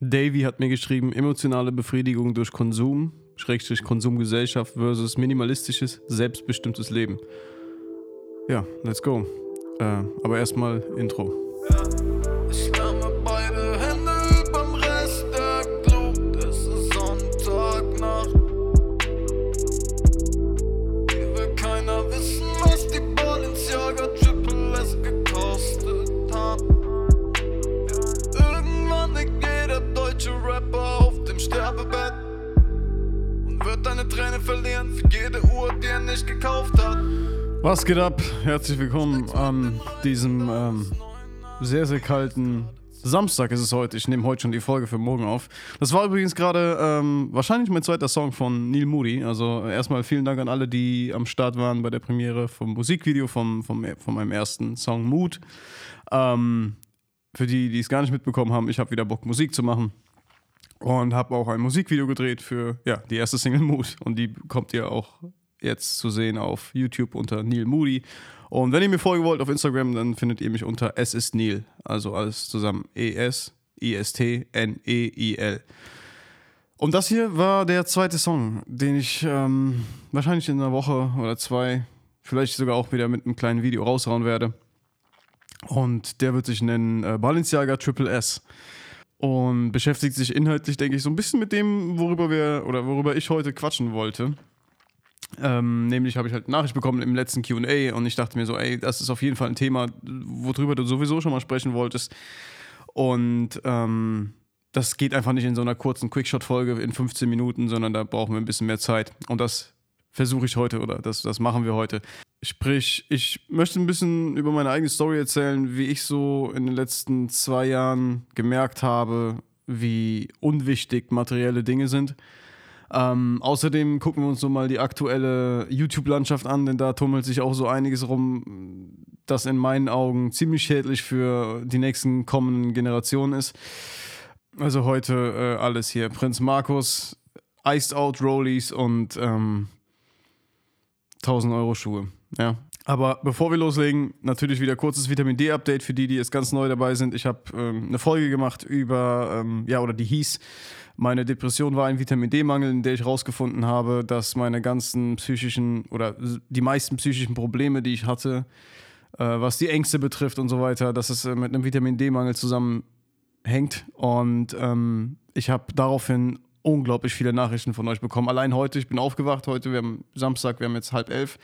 Davy hat mir geschrieben, emotionale Befriedigung durch Konsum, Schrägstrich Konsumgesellschaft versus minimalistisches, selbstbestimmtes Leben. Ja, let's go. Äh, aber erstmal Intro. Ich und wird eine Träne verlieren für jede Uhr, die er nicht gekauft hat. Was geht ab? Herzlich willkommen an diesem ähm, sehr, sehr kalten Samstag ist es heute. Ich nehme heute schon die Folge für morgen auf. Das war übrigens gerade ähm, wahrscheinlich mein zweiter Song von Neil Moody. Also erstmal vielen Dank an alle, die am Start waren bei der Premiere vom Musikvideo vom, vom, von meinem ersten Song Mood. Ähm, für die, die es gar nicht mitbekommen haben, ich habe wieder Bock, Musik zu machen. Und habe auch ein Musikvideo gedreht für ja, die erste Single Mood. Und die kommt ihr auch jetzt zu sehen auf YouTube unter Neil Moody. Und wenn ihr mir folgen wollt auf Instagram, dann findet ihr mich unter Es ist Neil. Also alles zusammen. E-S, I-S-T, N-E-I-L. Und das hier war der zweite Song, den ich ähm, wahrscheinlich in einer Woche oder zwei, vielleicht sogar auch wieder mit einem kleinen Video raushauen werde. Und der wird sich nennen äh, Balenciaga Triple S. Und beschäftigt sich inhaltlich, denke ich, so ein bisschen mit dem, worüber wir oder worüber ich heute quatschen wollte. Ähm, nämlich habe ich halt eine Nachricht bekommen im letzten QA und ich dachte mir so, ey, das ist auf jeden Fall ein Thema, worüber du sowieso schon mal sprechen wolltest. Und ähm, das geht einfach nicht in so einer kurzen Quickshot-Folge in 15 Minuten, sondern da brauchen wir ein bisschen mehr Zeit. Und das versuche ich heute oder das, das machen wir heute. Sprich, ich möchte ein bisschen über meine eigene Story erzählen, wie ich so in den letzten zwei Jahren gemerkt habe, wie unwichtig materielle Dinge sind. Ähm, außerdem gucken wir uns so mal die aktuelle YouTube-Landschaft an, denn da tummelt sich auch so einiges rum, das in meinen Augen ziemlich schädlich für die nächsten kommenden Generationen ist. Also heute äh, alles hier. Prinz Markus, Iced Out Rollies und ähm, 1000 Euro Schuhe. Ja. Aber bevor wir loslegen, natürlich wieder kurzes Vitamin D-Update für die, die jetzt ganz neu dabei sind. Ich habe ähm, eine Folge gemacht über, ähm, ja, oder die hieß meine Depression war ein Vitamin D-Mangel, in der ich herausgefunden habe, dass meine ganzen psychischen oder die meisten psychischen Probleme, die ich hatte, äh, was die Ängste betrifft und so weiter, dass es äh, mit einem Vitamin D-Mangel zusammenhängt. Und ähm, ich habe daraufhin unglaublich viele Nachrichten von euch bekommen. Allein heute, ich bin aufgewacht heute, wir haben Samstag, wir haben jetzt halb elf.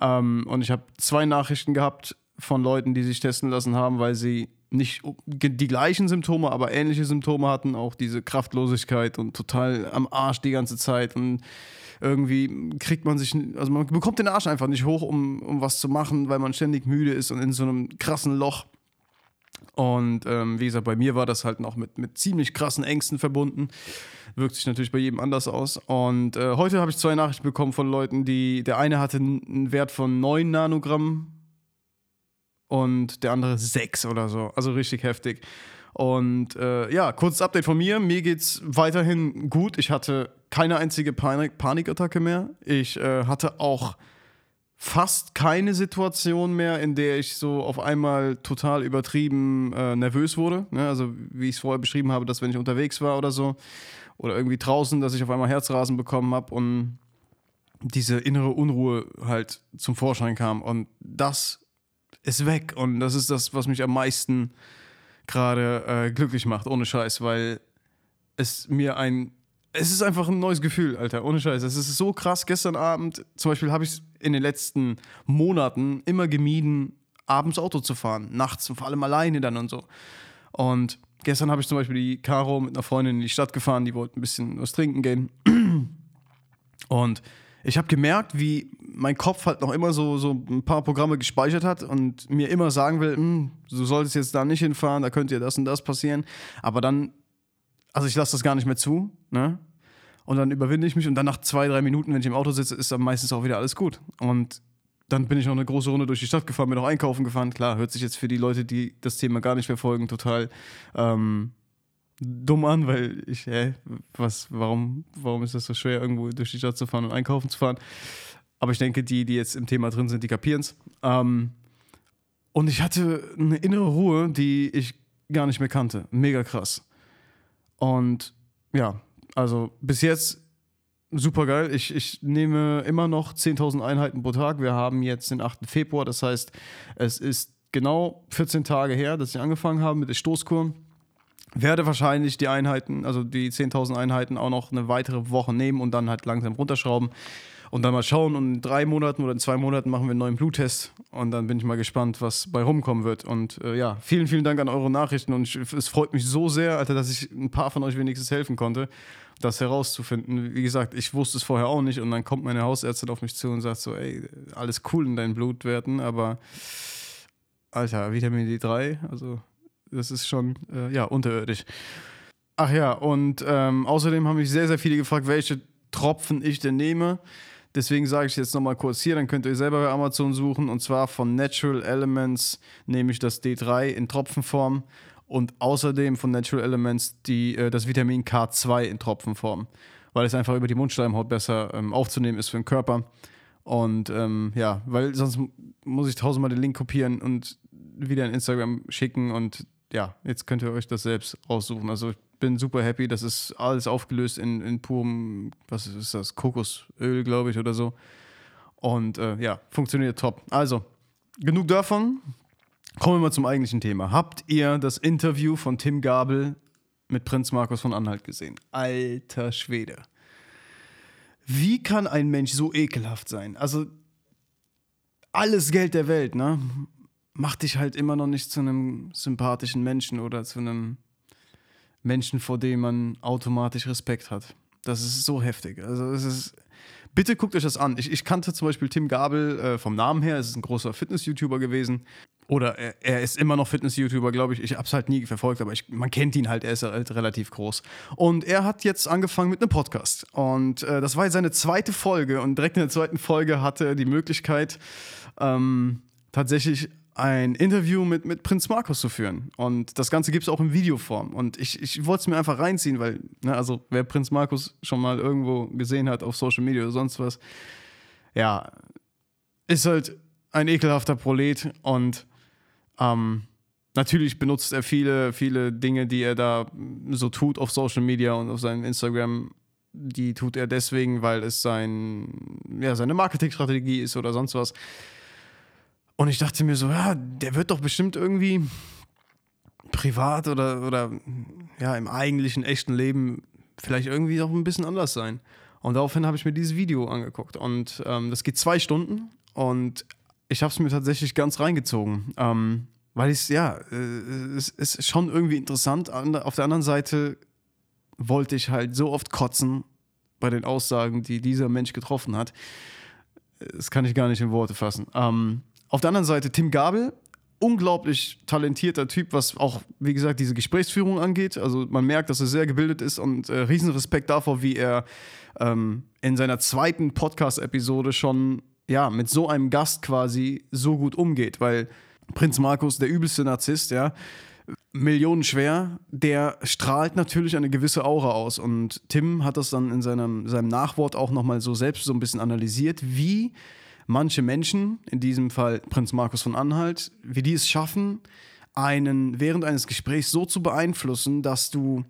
Ähm, und ich habe zwei Nachrichten gehabt von Leuten, die sich testen lassen haben, weil sie nicht die gleichen Symptome, aber ähnliche Symptome hatten, auch diese Kraftlosigkeit und total am Arsch die ganze Zeit und irgendwie kriegt man sich, also man bekommt den Arsch einfach nicht hoch, um, um was zu machen, weil man ständig müde ist und in so einem krassen Loch. Und ähm, wie gesagt, bei mir war das halt noch mit, mit ziemlich krassen Ängsten verbunden. Wirkt sich natürlich bei jedem anders aus. Und äh, heute habe ich zwei Nachrichten bekommen von Leuten, die, der eine hatte einen Wert von 9 Nanogramm und der andere 6 oder so. Also richtig heftig. Und äh, ja, kurzes Update von mir. Mir geht's weiterhin gut. Ich hatte keine einzige Panik Panikattacke mehr. Ich äh, hatte auch fast keine Situation mehr, in der ich so auf einmal total übertrieben äh, nervös wurde. Ne? Also wie ich es vorher beschrieben habe, dass wenn ich unterwegs war oder so oder irgendwie draußen, dass ich auf einmal Herzrasen bekommen habe und diese innere Unruhe halt zum Vorschein kam. Und das ist weg. Und das ist das, was mich am meisten gerade äh, glücklich macht, ohne Scheiß, weil es mir ein. Es ist einfach ein neues Gefühl, Alter, ohne Scheiß. Es ist so krass. Gestern Abend, zum Beispiel, habe ich in den letzten Monaten immer gemieden, abends Auto zu fahren. Nachts und vor allem alleine dann und so. Und gestern habe ich zum Beispiel die Caro mit einer Freundin in die Stadt gefahren, die wollte ein bisschen was trinken gehen. Und ich habe gemerkt, wie mein Kopf halt noch immer so, so ein paar Programme gespeichert hat und mir immer sagen will, hm, du solltest jetzt da nicht hinfahren, da könnte dir das und das passieren. Aber dann, also ich lasse das gar nicht mehr zu, ne? Und dann überwinde ich mich und dann nach zwei, drei Minuten, wenn ich im Auto sitze, ist dann meistens auch wieder alles gut. Und dann bin ich noch eine große Runde durch die Stadt gefahren, bin noch einkaufen gefahren. Klar, hört sich jetzt für die Leute, die das Thema gar nicht verfolgen, total ähm, dumm an, weil ich, hä, was, warum, warum ist das so schwer, irgendwo durch die Stadt zu fahren und einkaufen zu fahren? Aber ich denke, die, die jetzt im Thema drin sind, die kapieren es. Ähm, und ich hatte eine innere Ruhe, die ich gar nicht mehr kannte. Mega krass. Und ja, also bis jetzt super geil. Ich, ich nehme immer noch 10.000 Einheiten pro Tag. Wir haben jetzt den 8. Februar, das heißt, es ist genau 14 Tage her, dass ich angefangen habe mit der Stoßkur. Werde wahrscheinlich die Einheiten, also die 10.000 Einheiten, auch noch eine weitere Woche nehmen und dann halt langsam runterschrauben und dann mal schauen. Und in drei Monaten oder in zwei Monaten machen wir einen neuen Bluttest und dann bin ich mal gespannt, was bei rumkommen wird. Und äh, ja, vielen, vielen Dank an eure Nachrichten und ich, es freut mich so sehr, Alter, dass ich ein paar von euch wenigstens helfen konnte, das herauszufinden. Wie gesagt, ich wusste es vorher auch nicht und dann kommt meine Hausärztin auf mich zu und sagt so, ey, alles cool in deinen Blutwerten, aber Alter, Vitamin D3, also das ist schon, äh, ja, unterirdisch. Ach ja, und ähm, außerdem haben mich sehr, sehr viele gefragt, welche Tropfen ich denn nehme. Deswegen sage ich jetzt nochmal kurz hier, dann könnt ihr selber bei Amazon suchen. Und zwar von Natural Elements nehme ich das D3 in Tropfenform und außerdem von Natural Elements die, äh, das Vitamin K2 in Tropfenform, weil es einfach über die Mundschleimhaut besser ähm, aufzunehmen ist für den Körper. Und ähm, ja, weil sonst muss ich tausendmal den Link kopieren und wieder in Instagram schicken und ja, jetzt könnt ihr euch das selbst raussuchen. Also bin super happy. Das ist alles aufgelöst in, in purem, was ist das, Kokosöl, glaube ich, oder so. Und äh, ja, funktioniert top. Also, genug davon. Kommen wir mal zum eigentlichen Thema. Habt ihr das Interview von Tim Gabel mit Prinz Markus von Anhalt gesehen? Alter Schwede. Wie kann ein Mensch so ekelhaft sein? Also, alles Geld der Welt, ne? Macht dich halt immer noch nicht zu einem sympathischen Menschen oder zu einem Menschen, vor dem man automatisch Respekt hat. Das ist so heftig. Also, es ist. Bitte guckt euch das an. Ich, ich kannte zum Beispiel Tim Gabel äh, vom Namen her, es ist ein großer Fitness-YouTuber gewesen. Oder er, er, ist immer noch Fitness-YouTuber, glaube ich. Ich habe es halt nie verfolgt, aber ich, man kennt ihn halt, er ist halt relativ groß. Und er hat jetzt angefangen mit einem Podcast. Und äh, das war jetzt seine zweite Folge. Und direkt in der zweiten Folge hatte er die Möglichkeit, ähm, tatsächlich ein Interview mit, mit Prinz Markus zu führen. Und das Ganze gibt es auch in Videoform. Und ich, ich wollte es mir einfach reinziehen, weil, ne, also wer Prinz Markus schon mal irgendwo gesehen hat auf Social Media oder sonst was, ja, ist halt ein ekelhafter Prolet und ähm, natürlich benutzt er viele, viele Dinge, die er da so tut auf Social Media und auf seinem Instagram. Die tut er deswegen, weil es sein, ja, seine Marketingstrategie ist oder sonst was. Und ich dachte mir so, ja, der wird doch bestimmt irgendwie privat oder, oder ja, im eigentlichen, echten Leben vielleicht irgendwie auch ein bisschen anders sein. Und daraufhin habe ich mir dieses Video angeguckt. Und ähm, das geht zwei Stunden und ich habe es mir tatsächlich ganz reingezogen. Ähm, weil ich ja, äh, es ist schon irgendwie interessant. Auf der anderen Seite wollte ich halt so oft kotzen bei den Aussagen, die dieser Mensch getroffen hat. Das kann ich gar nicht in Worte fassen. Ähm, auf der anderen Seite Tim Gabel, unglaublich talentierter Typ, was auch, wie gesagt, diese Gesprächsführung angeht. Also man merkt, dass er sehr gebildet ist und äh, Riesenrespekt davor, wie er ähm, in seiner zweiten Podcast-Episode schon ja, mit so einem Gast quasi so gut umgeht, weil Prinz Markus, der übelste Narzisst, ja, millionenschwer, der strahlt natürlich eine gewisse Aura aus. Und Tim hat das dann in seinem, seinem Nachwort auch nochmal so selbst so ein bisschen analysiert, wie manche Menschen, in diesem Fall Prinz Markus von Anhalt, wie die es schaffen, einen während eines Gesprächs so zu beeinflussen, dass du,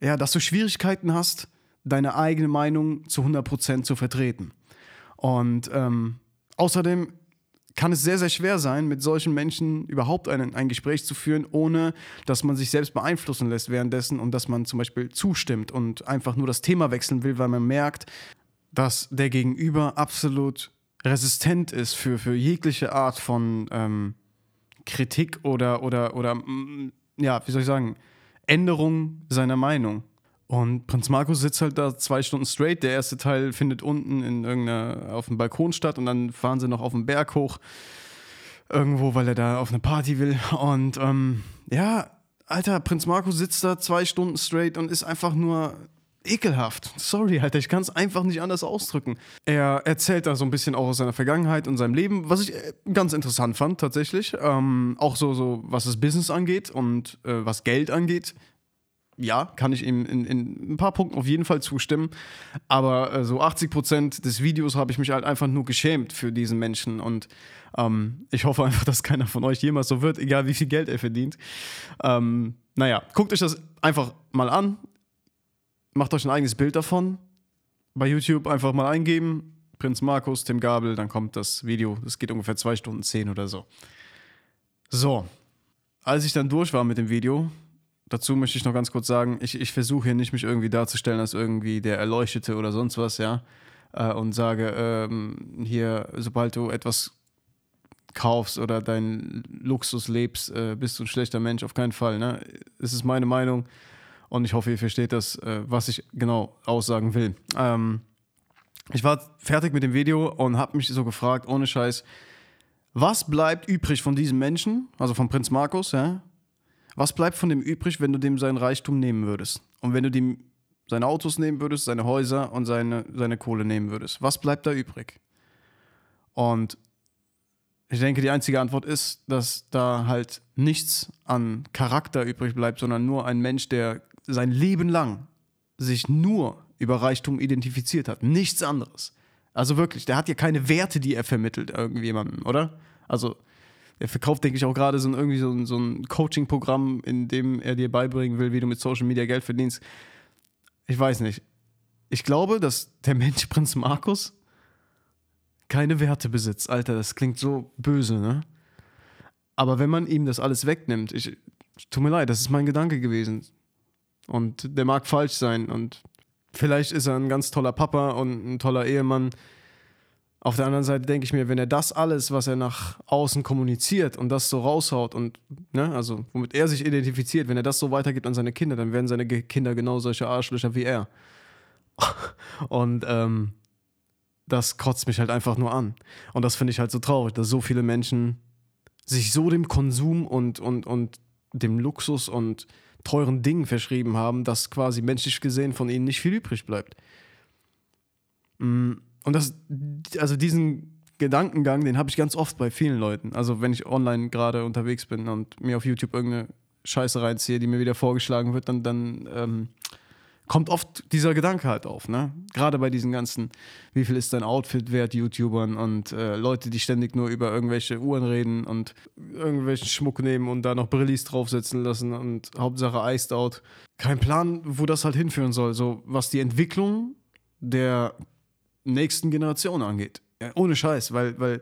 ja, dass du Schwierigkeiten hast, deine eigene Meinung zu 100% zu vertreten. Und ähm, außerdem kann es sehr, sehr schwer sein, mit solchen Menschen überhaupt ein, ein Gespräch zu führen, ohne dass man sich selbst beeinflussen lässt währenddessen und dass man zum Beispiel zustimmt und einfach nur das Thema wechseln will, weil man merkt, dass der Gegenüber absolut resistent ist für, für jegliche Art von ähm, Kritik oder, oder, oder, mm, ja, wie soll ich sagen, Änderung seiner Meinung. Und Prinz Markus sitzt halt da zwei Stunden straight. Der erste Teil findet unten in irgendeiner, auf dem Balkon statt und dann fahren sie noch auf den Berg hoch. Irgendwo, weil er da auf eine Party will. Und ähm, ja, Alter, Prinz Markus sitzt da zwei Stunden straight und ist einfach nur ekelhaft. Sorry, Alter, ich kann es einfach nicht anders ausdrücken. Er erzählt da so ein bisschen auch aus seiner Vergangenheit und seinem Leben, was ich äh, ganz interessant fand tatsächlich. Ähm, auch so, so, was das Business angeht und äh, was Geld angeht. ja, kann ich ihm in, in ein paar Punkten auf jeden Fall zustimmen. Aber äh, so 80 Prozent des Videos habe ich mich halt einfach nur geschämt für diesen Menschen. Und ähm, ich hoffe einfach, dass keiner von euch jemals so wird, egal wie viel Geld er verdient. Ähm, naja, guckt euch das einfach mal an. Macht euch ein eigenes Bild davon. Bei YouTube einfach mal eingeben. Prinz Markus, Tim Gabel, dann kommt das Video. Das geht ungefähr zwei Stunden zehn oder so. So, als ich dann durch war mit dem Video, dazu möchte ich noch ganz kurz sagen, ich, ich versuche hier nicht mich irgendwie darzustellen als irgendwie der Erleuchtete oder sonst was, ja. Äh, und sage, ähm, hier, sobald du etwas kaufst oder deinen Luxus lebst, äh, bist du ein schlechter Mensch, auf keinen Fall. Ne? Es ist meine Meinung und ich hoffe, ihr versteht das, äh, was ich genau aussagen will. Ähm, ich war fertig mit dem Video und habe mich so gefragt, ohne Scheiß, was bleibt übrig von diesem Menschen, also von Prinz Markus, ja? Was bleibt von dem übrig, wenn du dem seinen Reichtum nehmen würdest? Und wenn du dem seine Autos nehmen würdest, seine Häuser und seine, seine Kohle nehmen würdest? Was bleibt da übrig? Und ich denke, die einzige Antwort ist, dass da halt nichts an Charakter übrig bleibt, sondern nur ein Mensch, der sein Leben lang sich nur über Reichtum identifiziert hat. Nichts anderes. Also wirklich, der hat ja keine Werte, die er vermittelt irgendjemandem, oder? Also er verkauft, denke ich, auch gerade so ein, so ein, so ein Coaching-Programm, in dem er dir beibringen will, wie du mit Social Media Geld verdienst. Ich weiß nicht. Ich glaube, dass der Mensch Prinz Markus keine Werte besitzt. Alter, das klingt so böse, ne? Aber wenn man ihm das alles wegnimmt, ich, tut mir leid, das ist mein Gedanke gewesen. Und der mag falsch sein und vielleicht ist er ein ganz toller Papa und ein toller Ehemann. Auf der anderen Seite denke ich mir, wenn er das alles, was er nach außen kommuniziert und das so raushaut und, ne, also womit er sich identifiziert, wenn er das so weitergibt an seine Kinder, dann werden seine Kinder genau solche Arschlöcher wie er. und ähm, das kotzt mich halt einfach nur an. Und das finde ich halt so traurig, dass so viele Menschen sich so dem Konsum und, und, und dem Luxus und teuren Dingen verschrieben haben, dass quasi menschlich gesehen von ihnen nicht viel übrig bleibt. Mm, und das, also diesen Gedankengang, den habe ich ganz oft bei vielen Leuten. Also wenn ich online gerade unterwegs bin und mir auf YouTube irgendeine Scheiße reinziehe, die mir wieder vorgeschlagen wird, dann, dann ähm, kommt oft dieser Gedanke halt auf, ne? Gerade bei diesen ganzen, wie viel ist dein Outfit wert, YouTubern und äh, Leute, die ständig nur über irgendwelche Uhren reden und irgendwelchen Schmuck nehmen und da noch Brillis draufsetzen lassen und Hauptsache Iced Out. Kein Plan, wo das halt hinführen soll, so was die Entwicklung der nächsten Generation angeht. Ja, ohne Scheiß, weil, weil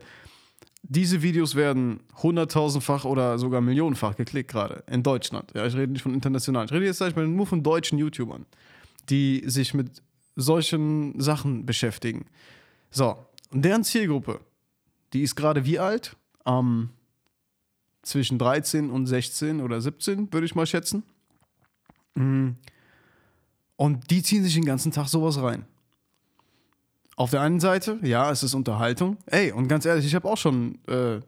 diese Videos werden hunderttausendfach oder sogar millionenfach geklickt gerade in Deutschland. Ja, ich rede nicht von international. Ich rede jetzt sag ich mal, nur von deutschen YouTubern die sich mit solchen Sachen beschäftigen. So, und deren Zielgruppe, die ist gerade wie alt? Ähm, zwischen 13 und 16 oder 17, würde ich mal schätzen. Mhm. Und die ziehen sich den ganzen Tag sowas rein. Auf der einen Seite, ja, es ist Unterhaltung. Ey, und ganz ehrlich, ich habe auch schon äh,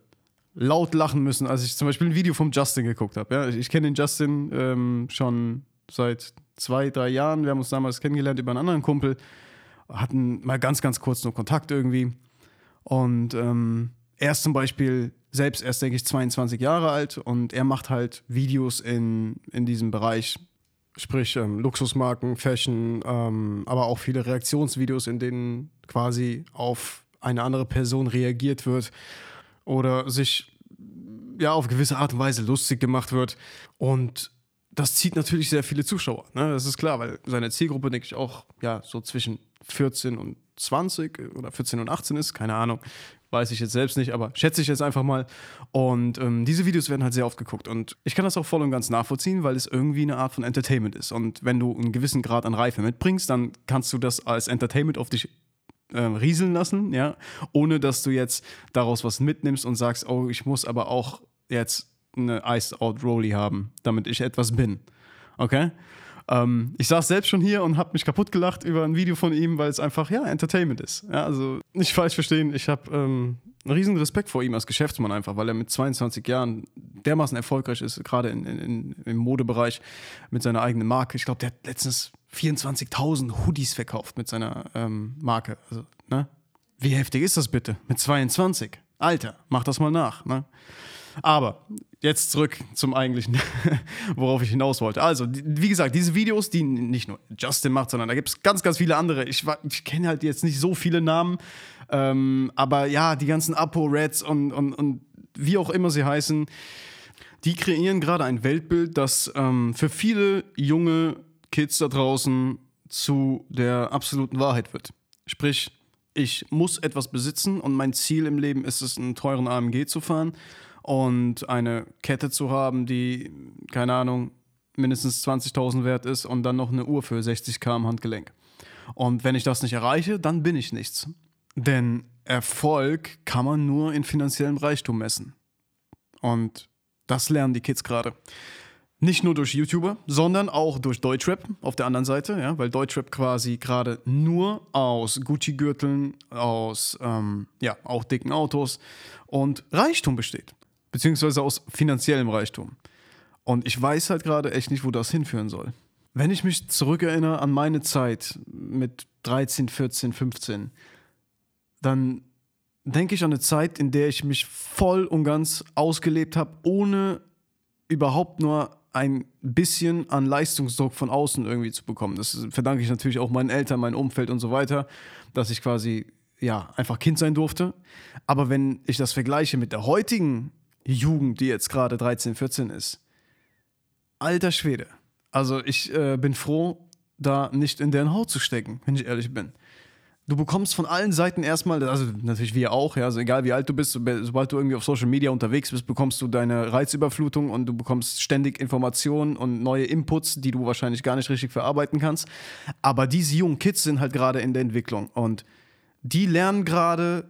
laut lachen müssen, als ich zum Beispiel ein Video vom Justin geguckt habe. Ja? Ich, ich kenne den Justin ähm, schon seit zwei, drei Jahren. Wir haben uns damals kennengelernt über einen anderen Kumpel, hatten mal ganz, ganz kurz nur Kontakt irgendwie. Und ähm, er ist zum Beispiel selbst erst, denke ich, 22 Jahre alt und er macht halt Videos in, in diesem Bereich, sprich ähm, Luxusmarken, Fashion, ähm, aber auch viele Reaktionsvideos, in denen quasi auf eine andere Person reagiert wird oder sich ja auf gewisse Art und Weise lustig gemacht wird. Und das zieht natürlich sehr viele Zuschauer. Ne? Das ist klar, weil seine Zielgruppe, denke ich, auch ja, so zwischen 14 und 20 oder 14 und 18 ist. Keine Ahnung. Weiß ich jetzt selbst nicht, aber schätze ich jetzt einfach mal. Und ähm, diese Videos werden halt sehr oft geguckt. Und ich kann das auch voll und ganz nachvollziehen, weil es irgendwie eine Art von Entertainment ist. Und wenn du einen gewissen Grad an Reife mitbringst, dann kannst du das als Entertainment auf dich äh, rieseln lassen, ja, ohne dass du jetzt daraus was mitnimmst und sagst, oh, ich muss aber auch jetzt eine Iced Out Rollie haben, damit ich etwas bin. Okay? Ähm, ich saß selbst schon hier und habe mich kaputt gelacht über ein Video von ihm, weil es einfach, ja, Entertainment ist. Ja, also nicht falsch verstehen, ich habe ähm, einen riesen Respekt vor ihm als Geschäftsmann einfach, weil er mit 22 Jahren dermaßen erfolgreich ist, gerade in, in, im Modebereich mit seiner eigenen Marke. Ich glaube, der hat letztens 24.000 Hoodies verkauft mit seiner ähm, Marke. Also, ne? Wie heftig ist das bitte? Mit 22? Alter, mach das mal nach. Ne? Aber jetzt zurück zum eigentlichen, worauf ich hinaus wollte. Also, wie gesagt, diese Videos, die nicht nur Justin macht, sondern da gibt es ganz, ganz viele andere. Ich, ich kenne halt jetzt nicht so viele Namen, ähm, aber ja, die ganzen Apo-Reds und, und, und wie auch immer sie heißen, die kreieren gerade ein Weltbild, das ähm, für viele junge Kids da draußen zu der absoluten Wahrheit wird. Sprich, ich muss etwas besitzen und mein Ziel im Leben ist es, einen teuren AMG zu fahren und eine Kette zu haben, die, keine Ahnung, mindestens 20.000 wert ist und dann noch eine Uhr für 60k am Handgelenk. Und wenn ich das nicht erreiche, dann bin ich nichts. Denn Erfolg kann man nur in finanziellem Reichtum messen. Und das lernen die Kids gerade. Nicht nur durch YouTuber, sondern auch durch Deutschrap auf der anderen Seite, ja, weil Deutschrap quasi gerade nur aus Gucci-Gürteln, aus ähm, ja, auch dicken Autos und Reichtum besteht. Beziehungsweise aus finanziellem Reichtum. Und ich weiß halt gerade echt nicht, wo das hinführen soll. Wenn ich mich zurückerinnere an meine Zeit mit 13, 14, 15, dann denke ich an eine Zeit, in der ich mich voll und ganz ausgelebt habe, ohne überhaupt nur ein bisschen an Leistungsdruck von außen irgendwie zu bekommen. Das verdanke ich natürlich auch meinen Eltern, meinem Umfeld und so weiter, dass ich quasi ja einfach Kind sein durfte. Aber wenn ich das vergleiche mit der heutigen Jugend, die jetzt gerade 13, 14 ist, alter Schwede. Also ich äh, bin froh, da nicht in deren Haut zu stecken, wenn ich ehrlich bin du bekommst von allen Seiten erstmal, also natürlich wir auch, ja, also egal wie alt du bist, sobald du irgendwie auf Social Media unterwegs bist, bekommst du deine Reizüberflutung und du bekommst ständig Informationen und neue Inputs, die du wahrscheinlich gar nicht richtig verarbeiten kannst. Aber diese jungen Kids sind halt gerade in der Entwicklung und die lernen gerade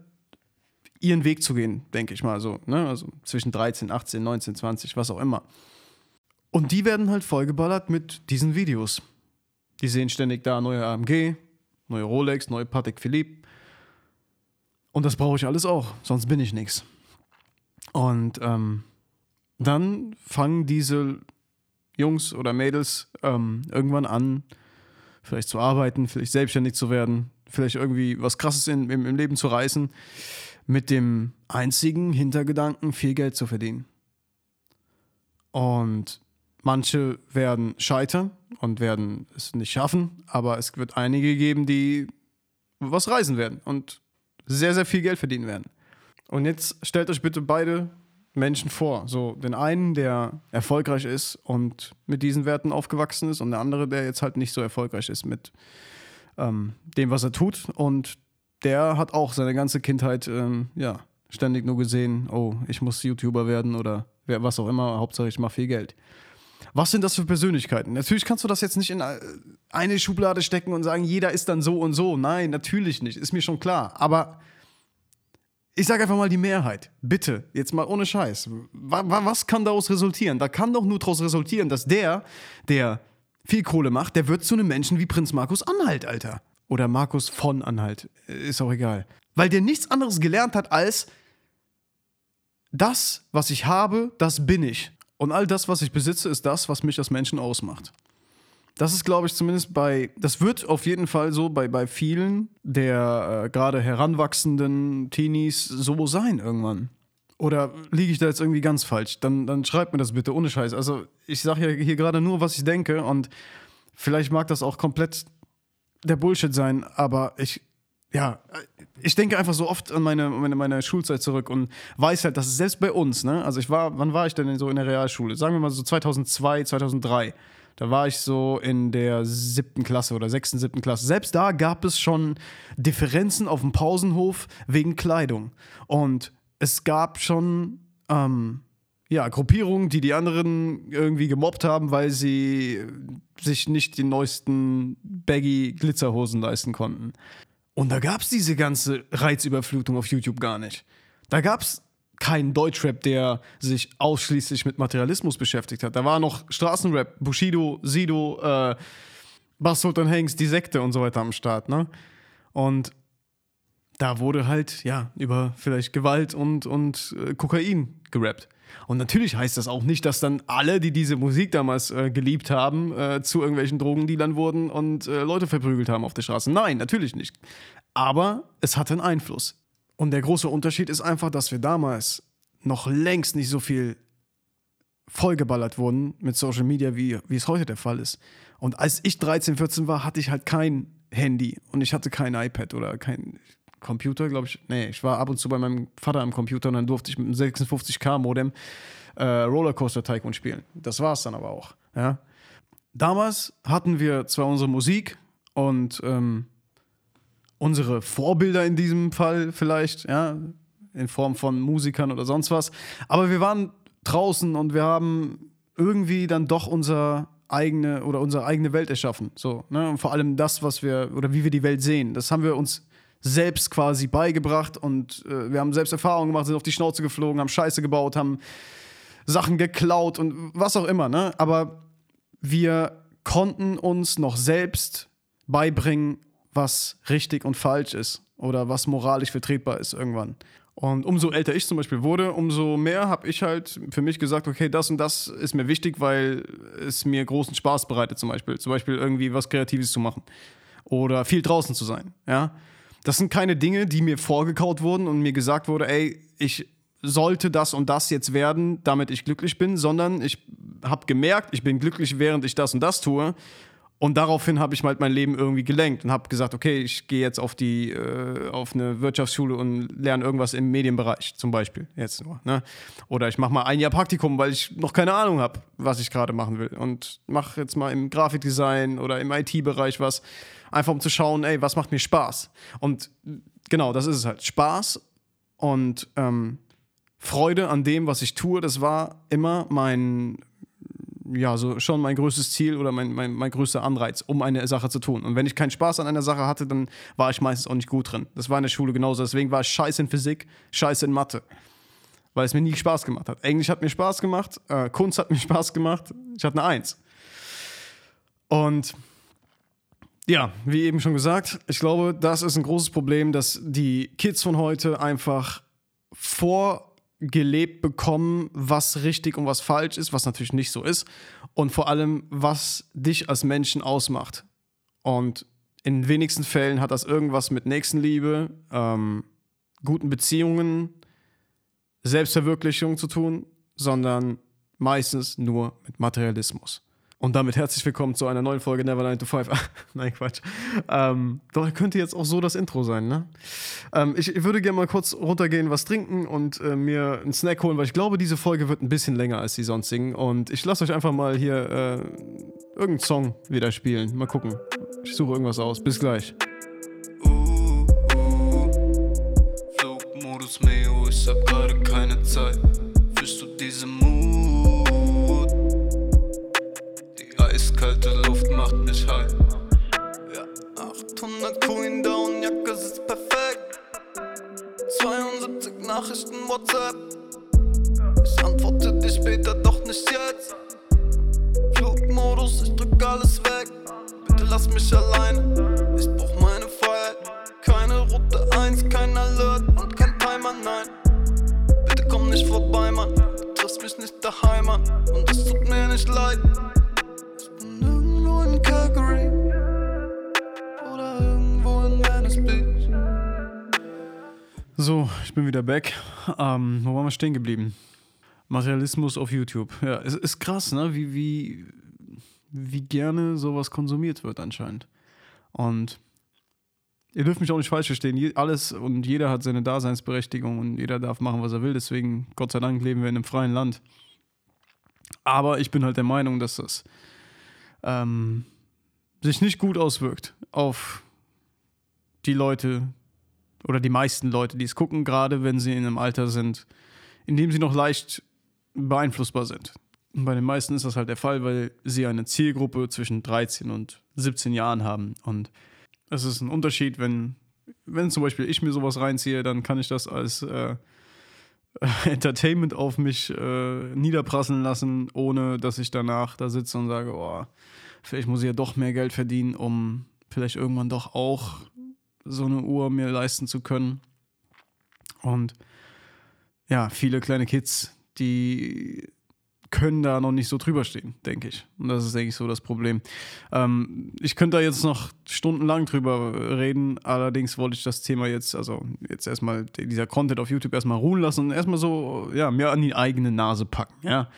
ihren Weg zu gehen, denke ich mal so, ne? Also zwischen 13, 18, 19, 20, was auch immer. Und die werden halt vollgeballert mit diesen Videos. Die sehen ständig da neue AMG, neue Rolex, neue Patek Philippe. Und das brauche ich alles auch, sonst bin ich nichts. Und ähm, dann fangen diese Jungs oder Mädels ähm, irgendwann an, vielleicht zu arbeiten, vielleicht selbstständig zu werden, vielleicht irgendwie was Krasses in, im, im Leben zu reißen, mit dem einzigen Hintergedanken, viel Geld zu verdienen. Und Manche werden scheitern und werden es nicht schaffen, aber es wird einige geben, die was reisen werden und sehr, sehr viel Geld verdienen werden. Und jetzt stellt euch bitte beide Menschen vor. So den einen, der erfolgreich ist und mit diesen Werten aufgewachsen ist, und der andere, der jetzt halt nicht so erfolgreich ist mit ähm, dem, was er tut. Und der hat auch seine ganze Kindheit ähm, ja, ständig nur gesehen, oh, ich muss YouTuber werden oder was auch immer, Hauptsache ich mache viel Geld. Was sind das für Persönlichkeiten? Natürlich kannst du das jetzt nicht in eine Schublade stecken und sagen, jeder ist dann so und so. Nein, natürlich nicht. Ist mir schon klar. Aber ich sage einfach mal die Mehrheit. Bitte, jetzt mal ohne Scheiß. Was kann daraus resultieren? Da kann doch nur daraus resultieren, dass der, der viel Kohle macht, der wird zu einem Menschen wie Prinz Markus Anhalt, Alter. Oder Markus von Anhalt. Ist auch egal. Weil der nichts anderes gelernt hat als das, was ich habe, das bin ich. Und all das, was ich besitze, ist das, was mich als Menschen ausmacht. Das ist, glaube ich, zumindest bei, das wird auf jeden Fall so bei, bei vielen der äh, gerade heranwachsenden Teenies so sein irgendwann. Oder liege ich da jetzt irgendwie ganz falsch? Dann, dann schreibt mir das bitte ohne Scheiß. Also, ich sage ja hier gerade nur, was ich denke und vielleicht mag das auch komplett der Bullshit sein, aber ich ja, ich denke einfach so oft an meine, meine, meine Schulzeit zurück und weiß halt, dass selbst bei uns, ne, also ich war, wann war ich denn so in der Realschule? Sagen wir mal so 2002, 2003. Da war ich so in der siebten Klasse oder sechsten, siebten Klasse. Selbst da gab es schon Differenzen auf dem Pausenhof wegen Kleidung. Und es gab schon, ähm, ja, Gruppierungen, die die anderen irgendwie gemobbt haben, weil sie sich nicht die neuesten baggy Glitzerhosen leisten konnten. Und da gab es diese ganze Reizüberflutung auf YouTube gar nicht. Da gab es keinen Deutschrap, der sich ausschließlich mit Materialismus beschäftigt hat. Da war noch Straßenrap, Bushido, Sido, äh, Bass Sultan Hanks, die Sekte und so weiter am Start, ne? Und da wurde halt, ja, über vielleicht Gewalt und, und äh, Kokain gerappt. Und natürlich heißt das auch nicht, dass dann alle, die diese Musik damals äh, geliebt haben, äh, zu irgendwelchen Drogendealern wurden und äh, Leute verprügelt haben auf der Straße. Nein, natürlich nicht. Aber es hatte einen Einfluss. Und der große Unterschied ist einfach, dass wir damals noch längst nicht so viel vollgeballert wurden mit Social Media, wie, wie es heute der Fall ist. Und als ich 13, 14 war, hatte ich halt kein Handy und ich hatte kein iPad oder kein Computer, glaube ich. Nee, ich war ab und zu bei meinem Vater am Computer und dann durfte ich mit einem 56K-Modem äh, Rollercoaster Tycoon spielen. Das war es dann aber auch. Ja. Damals hatten wir zwar unsere Musik und ähm, unsere Vorbilder in diesem Fall vielleicht, ja, in Form von Musikern oder sonst was, aber wir waren draußen und wir haben irgendwie dann doch unser eigene oder unsere eigene Welt erschaffen. So, ne? Und vor allem das, was wir oder wie wir die Welt sehen, das haben wir uns selbst quasi beigebracht und äh, wir haben selbst Erfahrungen gemacht, sind auf die Schnauze geflogen, haben Scheiße gebaut, haben Sachen geklaut und was auch immer, ne? Aber wir konnten uns noch selbst beibringen, was richtig und falsch ist oder was moralisch vertretbar ist irgendwann. Und umso älter ich zum Beispiel wurde, umso mehr habe ich halt für mich gesagt, okay, das und das ist mir wichtig, weil es mir großen Spaß bereitet zum Beispiel. Zum Beispiel irgendwie was Kreatives zu machen oder viel draußen zu sein, ja. Das sind keine Dinge, die mir vorgekaut wurden und mir gesagt wurde, ey, ich sollte das und das jetzt werden, damit ich glücklich bin, sondern ich habe gemerkt, ich bin glücklich, während ich das und das tue. Und daraufhin habe ich halt mein Leben irgendwie gelenkt und habe gesagt, okay, ich gehe jetzt auf die äh, auf eine Wirtschaftsschule und lerne irgendwas im Medienbereich zum Beispiel jetzt nur. Ne? Oder ich mache mal ein Jahr Praktikum, weil ich noch keine Ahnung habe, was ich gerade machen will und mache jetzt mal im Grafikdesign oder im IT-Bereich was, einfach um zu schauen, ey, was macht mir Spaß? Und genau, das ist es halt Spaß und ähm, Freude an dem, was ich tue. Das war immer mein ja, so schon mein größtes Ziel oder mein, mein, mein größter Anreiz, um eine Sache zu tun. Und wenn ich keinen Spaß an einer Sache hatte, dann war ich meistens auch nicht gut drin. Das war in der Schule genauso. Deswegen war ich scheiße in Physik, scheiße in Mathe. Weil es mir nie Spaß gemacht hat. Englisch hat mir Spaß gemacht, äh, Kunst hat mir Spaß gemacht. Ich hatte eine Eins. Und ja, wie eben schon gesagt, ich glaube, das ist ein großes Problem, dass die Kids von heute einfach vor gelebt bekommen, was richtig und was falsch ist, was natürlich nicht so ist. Und vor allem, was dich als Menschen ausmacht. Und in wenigsten Fällen hat das irgendwas mit Nächstenliebe, ähm, guten Beziehungen, Selbstverwirklichung zu tun, sondern meistens nur mit Materialismus. Und damit herzlich willkommen zu einer neuen Folge Never 9 to 5. Nein, Quatsch. Ähm, doch könnte jetzt auch so das Intro sein, ne? Ähm, ich würde gerne mal kurz runtergehen, was trinken und äh, mir einen Snack holen, weil ich glaube, diese Folge wird ein bisschen länger als die sonstigen. Und ich lasse euch einfach mal hier äh, irgendeinen Song wieder spielen. Mal gucken. Ich suche irgendwas aus. Bis gleich. Uh, uh, Flugmodus Meo, ich hab gerade keine Zeit. Fühlst du diese Kalte macht mich high. Ja, 800 Coin down, Jacke sitzt perfekt. 72 Nachrichten WhatsApp. Ich antworte dir später, doch nicht jetzt. Flugmodus, ich drück alles weg. Bitte lass mich alleine, ich brauch meine Freiheit. Keine Route 1, kein Alert und kein Timer, nein. Bitte komm nicht vorbei, Mann. Du triffst mich nicht daheim, Mann. Und es tut mir nicht leid. Calgary oder irgendwo in Venice Beach. So, ich bin wieder back. Ähm, wo waren wir stehen geblieben? Materialismus auf YouTube. Ja, es ist krass, ne? Wie, wie, wie gerne sowas konsumiert wird anscheinend. Und ihr dürft mich auch nicht falsch verstehen. Alles und jeder hat seine Daseinsberechtigung und jeder darf machen, was er will. Deswegen, Gott sei Dank, leben wir in einem freien Land. Aber ich bin halt der Meinung, dass das ähm, sich nicht gut auswirkt auf die Leute oder die meisten Leute, die es gucken, gerade wenn sie in einem Alter sind, in dem sie noch leicht beeinflussbar sind. Und bei den meisten ist das halt der Fall, weil sie eine Zielgruppe zwischen 13 und 17 Jahren haben. Und es ist ein Unterschied, wenn, wenn zum Beispiel ich mir sowas reinziehe, dann kann ich das als äh, Entertainment auf mich äh, niederprasseln lassen, ohne dass ich danach da sitze und sage, oh, vielleicht muss ich ja doch mehr Geld verdienen, um vielleicht irgendwann doch auch so eine Uhr mir leisten zu können. Und ja, viele kleine Kids, die können da noch nicht so drüber stehen, denke ich. Und das ist, denke ich, so das Problem. Ähm, ich könnte da jetzt noch stundenlang drüber reden, allerdings wollte ich das Thema jetzt, also jetzt erstmal dieser Content auf YouTube erstmal ruhen lassen und erstmal so, ja, mir an die eigene Nase packen, ja.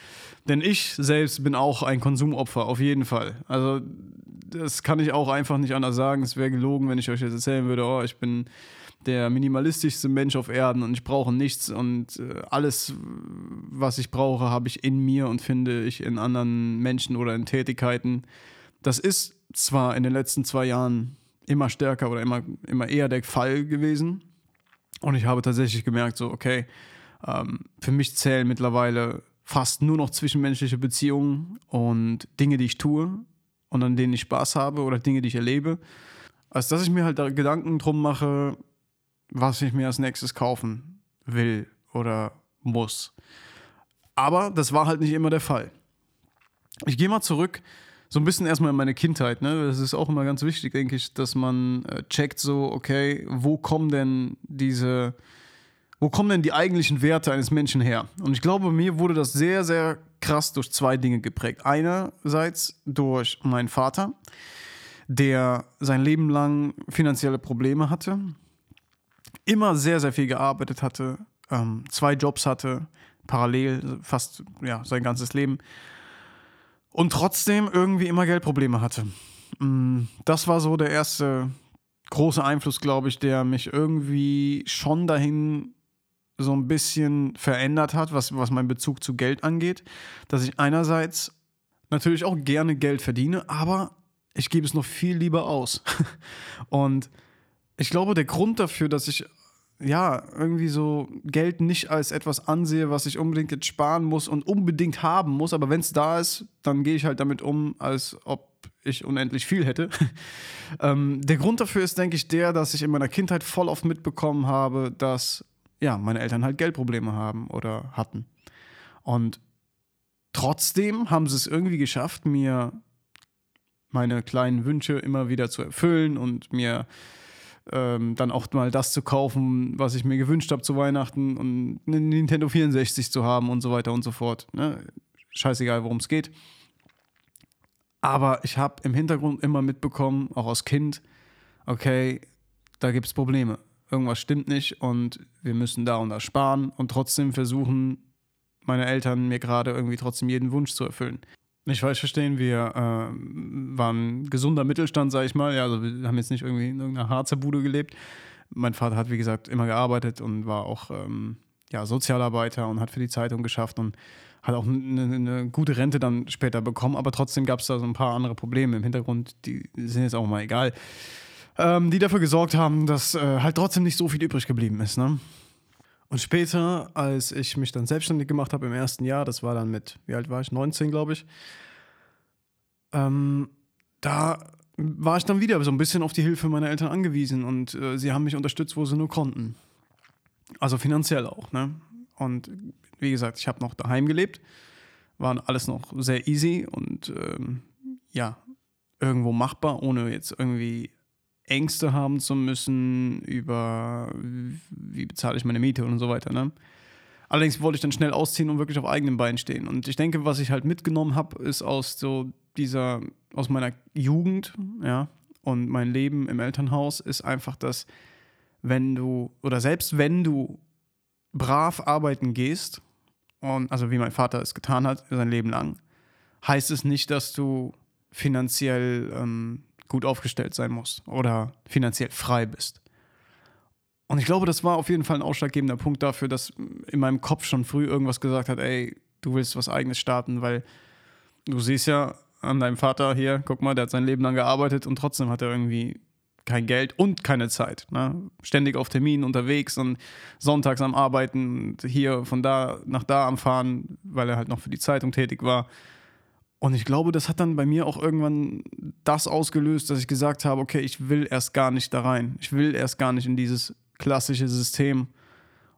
Denn ich selbst bin auch ein Konsumopfer, auf jeden Fall. Also, das kann ich auch einfach nicht anders sagen. Es wäre gelogen, wenn ich euch jetzt erzählen würde, oh, ich bin der minimalistischste Mensch auf Erden und ich brauche nichts und äh, alles, was ich brauche, habe ich in mir und finde ich in anderen Menschen oder in Tätigkeiten. Das ist zwar in den letzten zwei Jahren immer stärker oder immer, immer eher der Fall gewesen und ich habe tatsächlich gemerkt, so, okay, ähm, für mich zählen mittlerweile fast nur noch zwischenmenschliche Beziehungen und Dinge, die ich tue und an denen ich Spaß habe oder Dinge, die ich erlebe, als dass ich mir halt da Gedanken drum mache, was ich mir als nächstes kaufen will oder muss. Aber das war halt nicht immer der Fall. Ich gehe mal zurück, so ein bisschen erstmal in meine Kindheit. Ne? Das ist auch immer ganz wichtig, denke ich, dass man äh, checkt, so, okay, wo kommen denn diese, wo kommen denn die eigentlichen Werte eines Menschen her? Und ich glaube, mir wurde das sehr, sehr krass durch zwei Dinge geprägt. Einerseits durch meinen Vater, der sein Leben lang finanzielle Probleme hatte immer sehr, sehr viel gearbeitet hatte, ähm, zwei Jobs hatte, parallel fast ja, sein ganzes Leben und trotzdem irgendwie immer Geldprobleme hatte. Mm, das war so der erste große Einfluss, glaube ich, der mich irgendwie schon dahin so ein bisschen verändert hat, was, was meinen Bezug zu Geld angeht. Dass ich einerseits natürlich auch gerne Geld verdiene, aber ich gebe es noch viel lieber aus. Und ich glaube, der Grund dafür, dass ich ja irgendwie so Geld nicht als etwas ansehe, was ich unbedingt jetzt sparen muss und unbedingt haben muss, aber wenn es da ist, dann gehe ich halt damit um, als ob ich unendlich viel hätte. ähm, der Grund dafür ist, denke ich, der, dass ich in meiner Kindheit voll oft mitbekommen habe, dass ja, meine Eltern halt Geldprobleme haben oder hatten. Und trotzdem haben sie es irgendwie geschafft, mir meine kleinen Wünsche immer wieder zu erfüllen und mir ähm, dann auch mal das zu kaufen, was ich mir gewünscht habe zu Weihnachten und einen Nintendo 64 zu haben und so weiter und so fort. Ne? Scheißegal, worum es geht. Aber ich habe im Hintergrund immer mitbekommen, auch als Kind, okay, da gibt es Probleme. Irgendwas stimmt nicht und wir müssen da und da sparen und trotzdem versuchen meine Eltern mir gerade irgendwie trotzdem jeden Wunsch zu erfüllen. Nicht falsch verstehen, wir äh, waren gesunder Mittelstand, sag ich mal. Ja, also wir haben jetzt nicht irgendwie in irgendeiner Harzer Bude gelebt. Mein Vater hat, wie gesagt, immer gearbeitet und war auch ähm, ja, Sozialarbeiter und hat für die Zeitung geschafft und hat auch eine, eine gute Rente dann später bekommen. Aber trotzdem gab es da so ein paar andere Probleme im Hintergrund, die sind jetzt auch mal egal, ähm, die dafür gesorgt haben, dass äh, halt trotzdem nicht so viel übrig geblieben ist. Ne? Und später, als ich mich dann selbstständig gemacht habe im ersten Jahr, das war dann mit, wie alt war ich? 19, glaube ich. Ähm, da war ich dann wieder so ein bisschen auf die Hilfe meiner Eltern angewiesen und äh, sie haben mich unterstützt, wo sie nur konnten. Also finanziell auch, ne? Und wie gesagt, ich habe noch daheim gelebt, war alles noch sehr easy und ähm, ja, irgendwo machbar, ohne jetzt irgendwie Ängste haben zu müssen über, wie bezahle ich meine Miete und so weiter. Ne? Allerdings wollte ich dann schnell ausziehen und wirklich auf eigenen Beinen stehen. Und ich denke, was ich halt mitgenommen habe, ist aus so dieser, aus meiner Jugend, ja, und mein Leben im Elternhaus ist einfach, dass wenn du, oder selbst wenn du brav arbeiten gehst, und also wie mein Vater es getan hat, sein Leben lang, heißt es nicht, dass du finanziell ähm, gut aufgestellt sein musst oder finanziell frei bist. Und ich glaube, das war auf jeden Fall ein ausschlaggebender Punkt dafür, dass in meinem Kopf schon früh irgendwas gesagt hat, ey, du willst was eigenes starten, weil du siehst ja an deinem Vater hier, guck mal, der hat sein Leben lang gearbeitet und trotzdem hat er irgendwie kein Geld und keine Zeit. Ne? Ständig auf Terminen unterwegs und sonntags am Arbeiten, hier von da nach da am Fahren, weil er halt noch für die Zeitung tätig war. Und ich glaube, das hat dann bei mir auch irgendwann das ausgelöst, dass ich gesagt habe, okay, ich will erst gar nicht da rein. Ich will erst gar nicht in dieses klassische System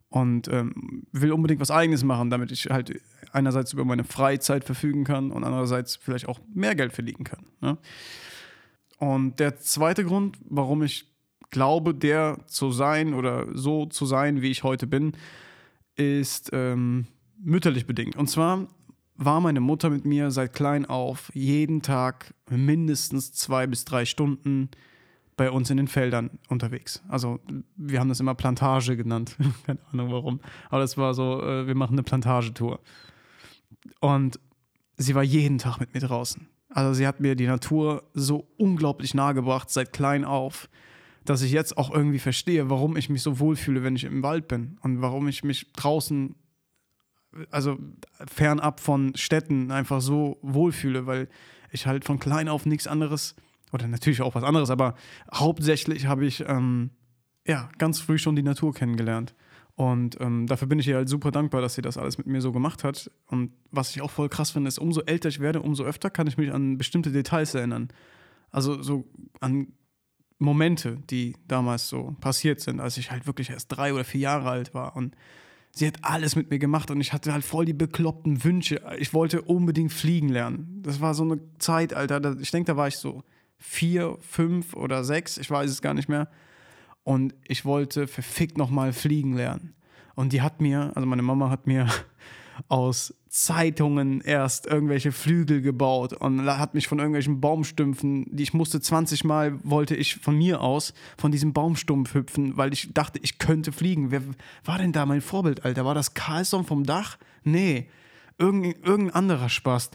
und ähm, will unbedingt was eigenes machen, damit ich halt einerseits über meine Freizeit verfügen kann und andererseits vielleicht auch mehr Geld verdienen kann. Ne? Und der zweite Grund, warum ich glaube, der zu sein oder so zu sein, wie ich heute bin, ist ähm, mütterlich bedingt. Und zwar war meine Mutter mit mir seit klein auf jeden Tag mindestens zwei bis drei Stunden bei uns in den Feldern unterwegs. Also wir haben das immer Plantage genannt. Keine Ahnung warum. Aber das war so, äh, wir machen eine Plantagetour. Und sie war jeden Tag mit mir draußen. Also sie hat mir die Natur so unglaublich nahe gebracht, seit klein auf, dass ich jetzt auch irgendwie verstehe, warum ich mich so wohlfühle, wenn ich im Wald bin und warum ich mich draußen, also fernab von Städten, einfach so wohlfühle, weil ich halt von klein auf nichts anderes, oder natürlich auch was anderes, aber hauptsächlich habe ich ähm, ja ganz früh schon die Natur kennengelernt. Und ähm, dafür bin ich ihr halt super dankbar, dass sie das alles mit mir so gemacht hat. Und was ich auch voll krass finde, ist, umso älter ich werde, umso öfter kann ich mich an bestimmte Details erinnern. Also so an Momente, die damals so passiert sind, als ich halt wirklich erst drei oder vier Jahre alt war. Und sie hat alles mit mir gemacht und ich hatte halt voll die bekloppten Wünsche. Ich wollte unbedingt fliegen lernen. Das war so eine Zeit, Alter. Ich denke, da war ich so vier, fünf oder sechs, ich weiß es gar nicht mehr und ich wollte verfickt nochmal fliegen lernen. Und die hat mir, also meine Mama hat mir aus Zeitungen erst irgendwelche Flügel gebaut und hat mich von irgendwelchen Baumstümpfen, die ich musste 20 Mal, wollte ich von mir aus von diesem Baumstumpf hüpfen, weil ich dachte, ich könnte fliegen. Wer war denn da mein Vorbild, Alter? War das Carlson vom Dach? Nee, irgendein, irgendein anderer Spaß.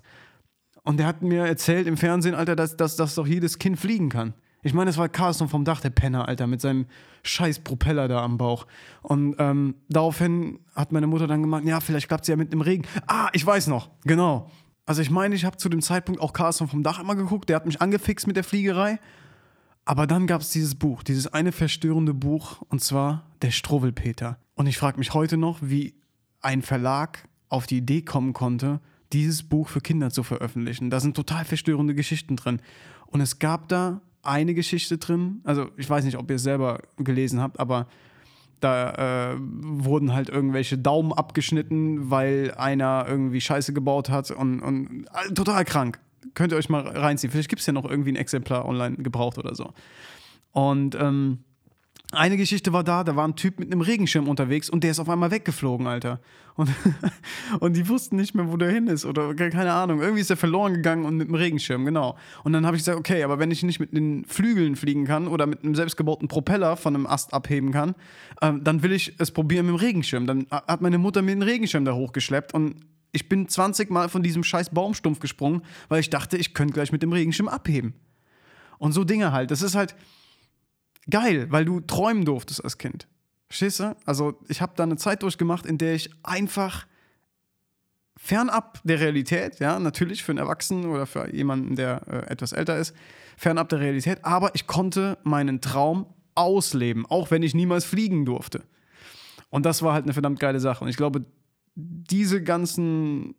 Und der hat mir erzählt im Fernsehen, Alter, dass, dass, dass doch jedes Kind fliegen kann. Ich meine, es war Carlson vom Dach, der Penner, Alter, mit seinem scheiß Propeller da am Bauch. Und ähm, daraufhin hat meine Mutter dann gemeint, ja, vielleicht klappt sie ja mit dem Regen. Ah, ich weiß noch, genau. Also ich meine, ich habe zu dem Zeitpunkt auch Carlson vom Dach immer geguckt, der hat mich angefixt mit der Fliegerei. Aber dann gab es dieses Buch, dieses eine verstörende Buch, und zwar Der Struwwelpeter. Und ich frage mich heute noch, wie ein Verlag auf die Idee kommen konnte, dieses Buch für Kinder zu veröffentlichen. Da sind total verstörende Geschichten drin. Und es gab da eine Geschichte drin. Also ich weiß nicht, ob ihr es selber gelesen habt, aber da äh, wurden halt irgendwelche Daumen abgeschnitten, weil einer irgendwie Scheiße gebaut hat und, und äh, total krank. Könnt ihr euch mal reinziehen. Vielleicht gibt es ja noch irgendwie ein Exemplar online gebraucht oder so. Und ähm, eine Geschichte war da, da war ein Typ mit einem Regenschirm unterwegs und der ist auf einmal weggeflogen, Alter. Und, und die wussten nicht mehr, wo der hin ist oder keine Ahnung. Irgendwie ist er verloren gegangen und mit dem Regenschirm, genau. Und dann habe ich gesagt, okay, aber wenn ich nicht mit den Flügeln fliegen kann oder mit einem selbstgebauten Propeller von einem Ast abheben kann, äh, dann will ich es probieren mit dem Regenschirm. Dann hat meine Mutter mir den Regenschirm da hochgeschleppt und ich bin 20 Mal von diesem scheiß Baumstumpf gesprungen, weil ich dachte, ich könnte gleich mit dem Regenschirm abheben. Und so Dinge halt. Das ist halt geil, weil du träumen durftest als Kind. Verstehst du? Also, ich habe da eine Zeit durchgemacht, in der ich einfach fernab der Realität, ja, natürlich für einen Erwachsenen oder für jemanden, der äh, etwas älter ist, fernab der Realität, aber ich konnte meinen Traum ausleben, auch wenn ich niemals fliegen durfte. Und das war halt eine verdammt geile Sache. Und ich glaube, diese ganzen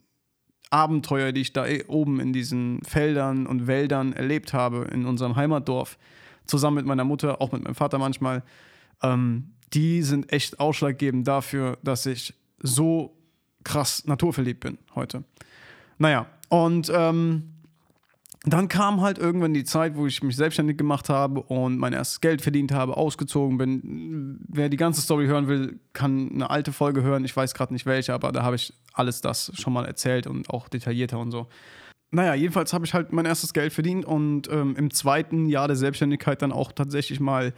Abenteuer, die ich da eh oben in diesen Feldern und Wäldern erlebt habe, in unserem Heimatdorf, zusammen mit meiner Mutter, auch mit meinem Vater manchmal, ähm, die sind echt ausschlaggebend dafür, dass ich so krass naturverliebt bin heute. Naja, und ähm, dann kam halt irgendwann die Zeit, wo ich mich selbstständig gemacht habe und mein erstes Geld verdient habe, ausgezogen bin. Wer die ganze Story hören will, kann eine alte Folge hören. Ich weiß gerade nicht welche, aber da habe ich alles das schon mal erzählt und auch detaillierter und so. Naja, jedenfalls habe ich halt mein erstes Geld verdient und ähm, im zweiten Jahr der Selbstständigkeit dann auch tatsächlich mal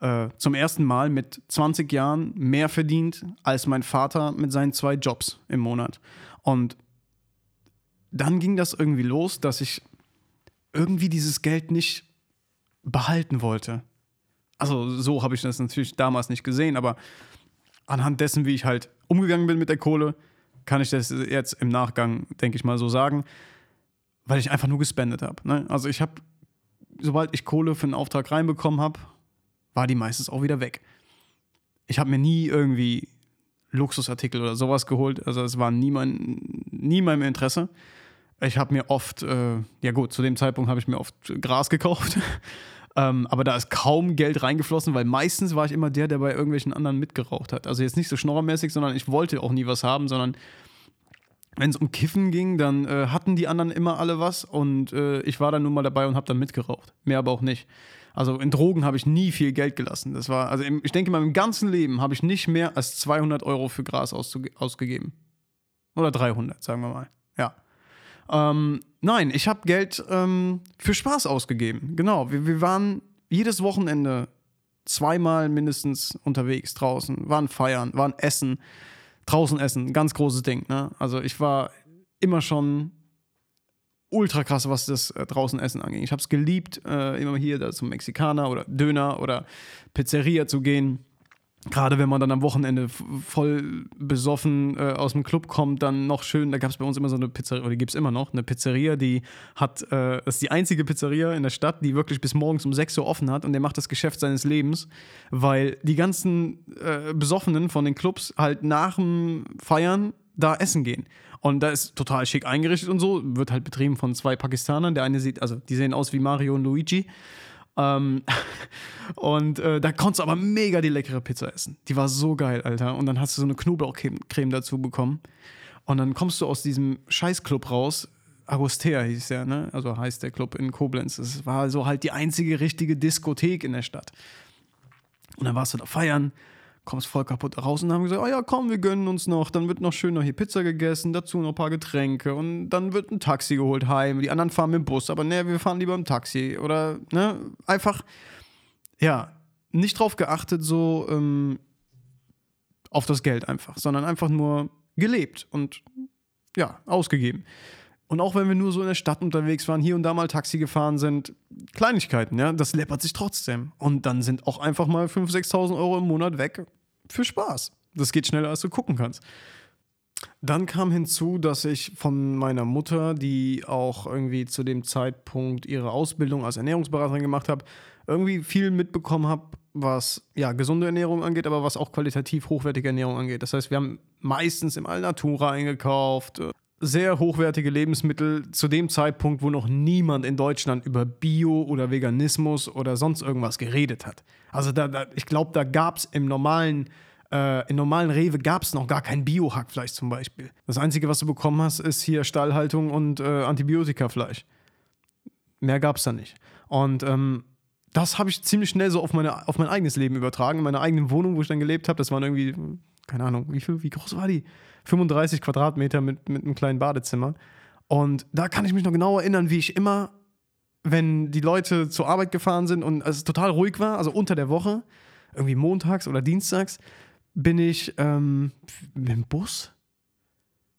äh, zum ersten Mal mit 20 Jahren mehr verdient als mein Vater mit seinen zwei Jobs im Monat. Und dann ging das irgendwie los, dass ich irgendwie dieses Geld nicht behalten wollte. Also so habe ich das natürlich damals nicht gesehen, aber anhand dessen, wie ich halt umgegangen bin mit der Kohle, kann ich das jetzt im Nachgang, denke ich mal, so sagen weil ich einfach nur gespendet habe. Ne? Also ich habe, sobald ich Kohle für einen Auftrag reinbekommen habe, war die meistens auch wieder weg. Ich habe mir nie irgendwie Luxusartikel oder sowas geholt. Also es war nie, mein, nie meinem Interesse. Ich habe mir oft, äh, ja gut, zu dem Zeitpunkt habe ich mir oft Gras gekauft. ähm, aber da ist kaum Geld reingeflossen, weil meistens war ich immer der, der bei irgendwelchen anderen mitgeraucht hat. Also jetzt nicht so schnorrermäßig, sondern ich wollte auch nie was haben, sondern wenn es um Kiffen ging, dann äh, hatten die anderen immer alle was und äh, ich war dann nur mal dabei und habe dann mitgeraucht. Mehr aber auch nicht. Also in Drogen habe ich nie viel Geld gelassen. Das war, also im, ich denke, in meinem ganzen Leben habe ich nicht mehr als 200 Euro für Gras ausge ausgegeben. Oder 300, sagen wir mal. Ja. Ähm, nein, ich habe Geld ähm, für Spaß ausgegeben. Genau, wir, wir waren jedes Wochenende zweimal mindestens unterwegs draußen, waren feiern, waren essen, draußen essen, ganz großes Ding. Ne? Also ich war immer schon ultra krass, was das äh, draußen Essen angeht. Ich habe es geliebt, äh, immer hier da zum Mexikaner oder Döner oder Pizzeria zu gehen. Gerade wenn man dann am Wochenende voll besoffen äh, aus dem Club kommt, dann noch schön, da gab es bei uns immer so eine Pizzeria, oder gibt es immer noch, eine Pizzeria, die hat, äh, das ist die einzige Pizzeria in der Stadt, die wirklich bis morgens um 6 Uhr offen hat und der macht das Geschäft seines Lebens, weil die ganzen äh, Besoffenen von den Clubs halt nach dem Feiern da essen gehen. Und da ist total schick eingerichtet und so. Wird halt betrieben von zwei Pakistanern. Der eine sieht, also die sehen aus wie Mario und Luigi. Ähm, und äh, da konntest du aber mega die leckere Pizza essen. Die war so geil, Alter. Und dann hast du so eine Knoblauchcreme dazu bekommen. Und dann kommst du aus diesem Scheißclub raus. Agostea hieß der, ne? Also heißt der Club in Koblenz. Das war so halt die einzige richtige Diskothek in der Stadt. Und dann warst du da feiern kommst voll kaputt raus und haben gesagt, oh ja, komm, wir gönnen uns noch. Dann wird noch schön noch hier Pizza gegessen, dazu noch ein paar Getränke und dann wird ein Taxi geholt heim. Die anderen fahren mit dem Bus, aber ne, wir fahren lieber im Taxi oder ne, einfach, ja, nicht drauf geachtet so ähm, auf das Geld einfach, sondern einfach nur gelebt und ja, ausgegeben. Und auch wenn wir nur so in der Stadt unterwegs waren, hier und da mal Taxi gefahren sind, Kleinigkeiten, ja, das läppert sich trotzdem. Und dann sind auch einfach mal 5.000, 6.000 Euro im Monat weg für Spaß. Das geht schneller, als du gucken kannst. Dann kam hinzu, dass ich von meiner Mutter, die auch irgendwie zu dem Zeitpunkt ihre Ausbildung als Ernährungsberaterin gemacht hat, irgendwie viel mitbekommen habe, was ja gesunde Ernährung angeht, aber was auch qualitativ hochwertige Ernährung angeht. Das heißt, wir haben meistens im Alnatura eingekauft, sehr hochwertige Lebensmittel zu dem Zeitpunkt, wo noch niemand in Deutschland über Bio oder Veganismus oder sonst irgendwas geredet hat. Also da, da ich glaube, da gab es im normalen, äh, im normalen Rewe gab es noch gar kein Bio-Hackfleisch zum Beispiel. Das Einzige, was du bekommen hast, ist hier Stallhaltung und äh, Antibiotikafleisch. Mehr gab es da nicht. Und ähm, das habe ich ziemlich schnell so auf, meine, auf mein eigenes Leben übertragen. In meiner eigenen Wohnung, wo ich dann gelebt habe, das waren irgendwie, keine Ahnung, wie, viel, wie groß war die? 35 Quadratmeter mit, mit einem kleinen Badezimmer. Und da kann ich mich noch genau erinnern, wie ich immer, wenn die Leute zur Arbeit gefahren sind und es total ruhig war, also unter der Woche, irgendwie montags oder dienstags, bin ich ähm, mit dem Bus.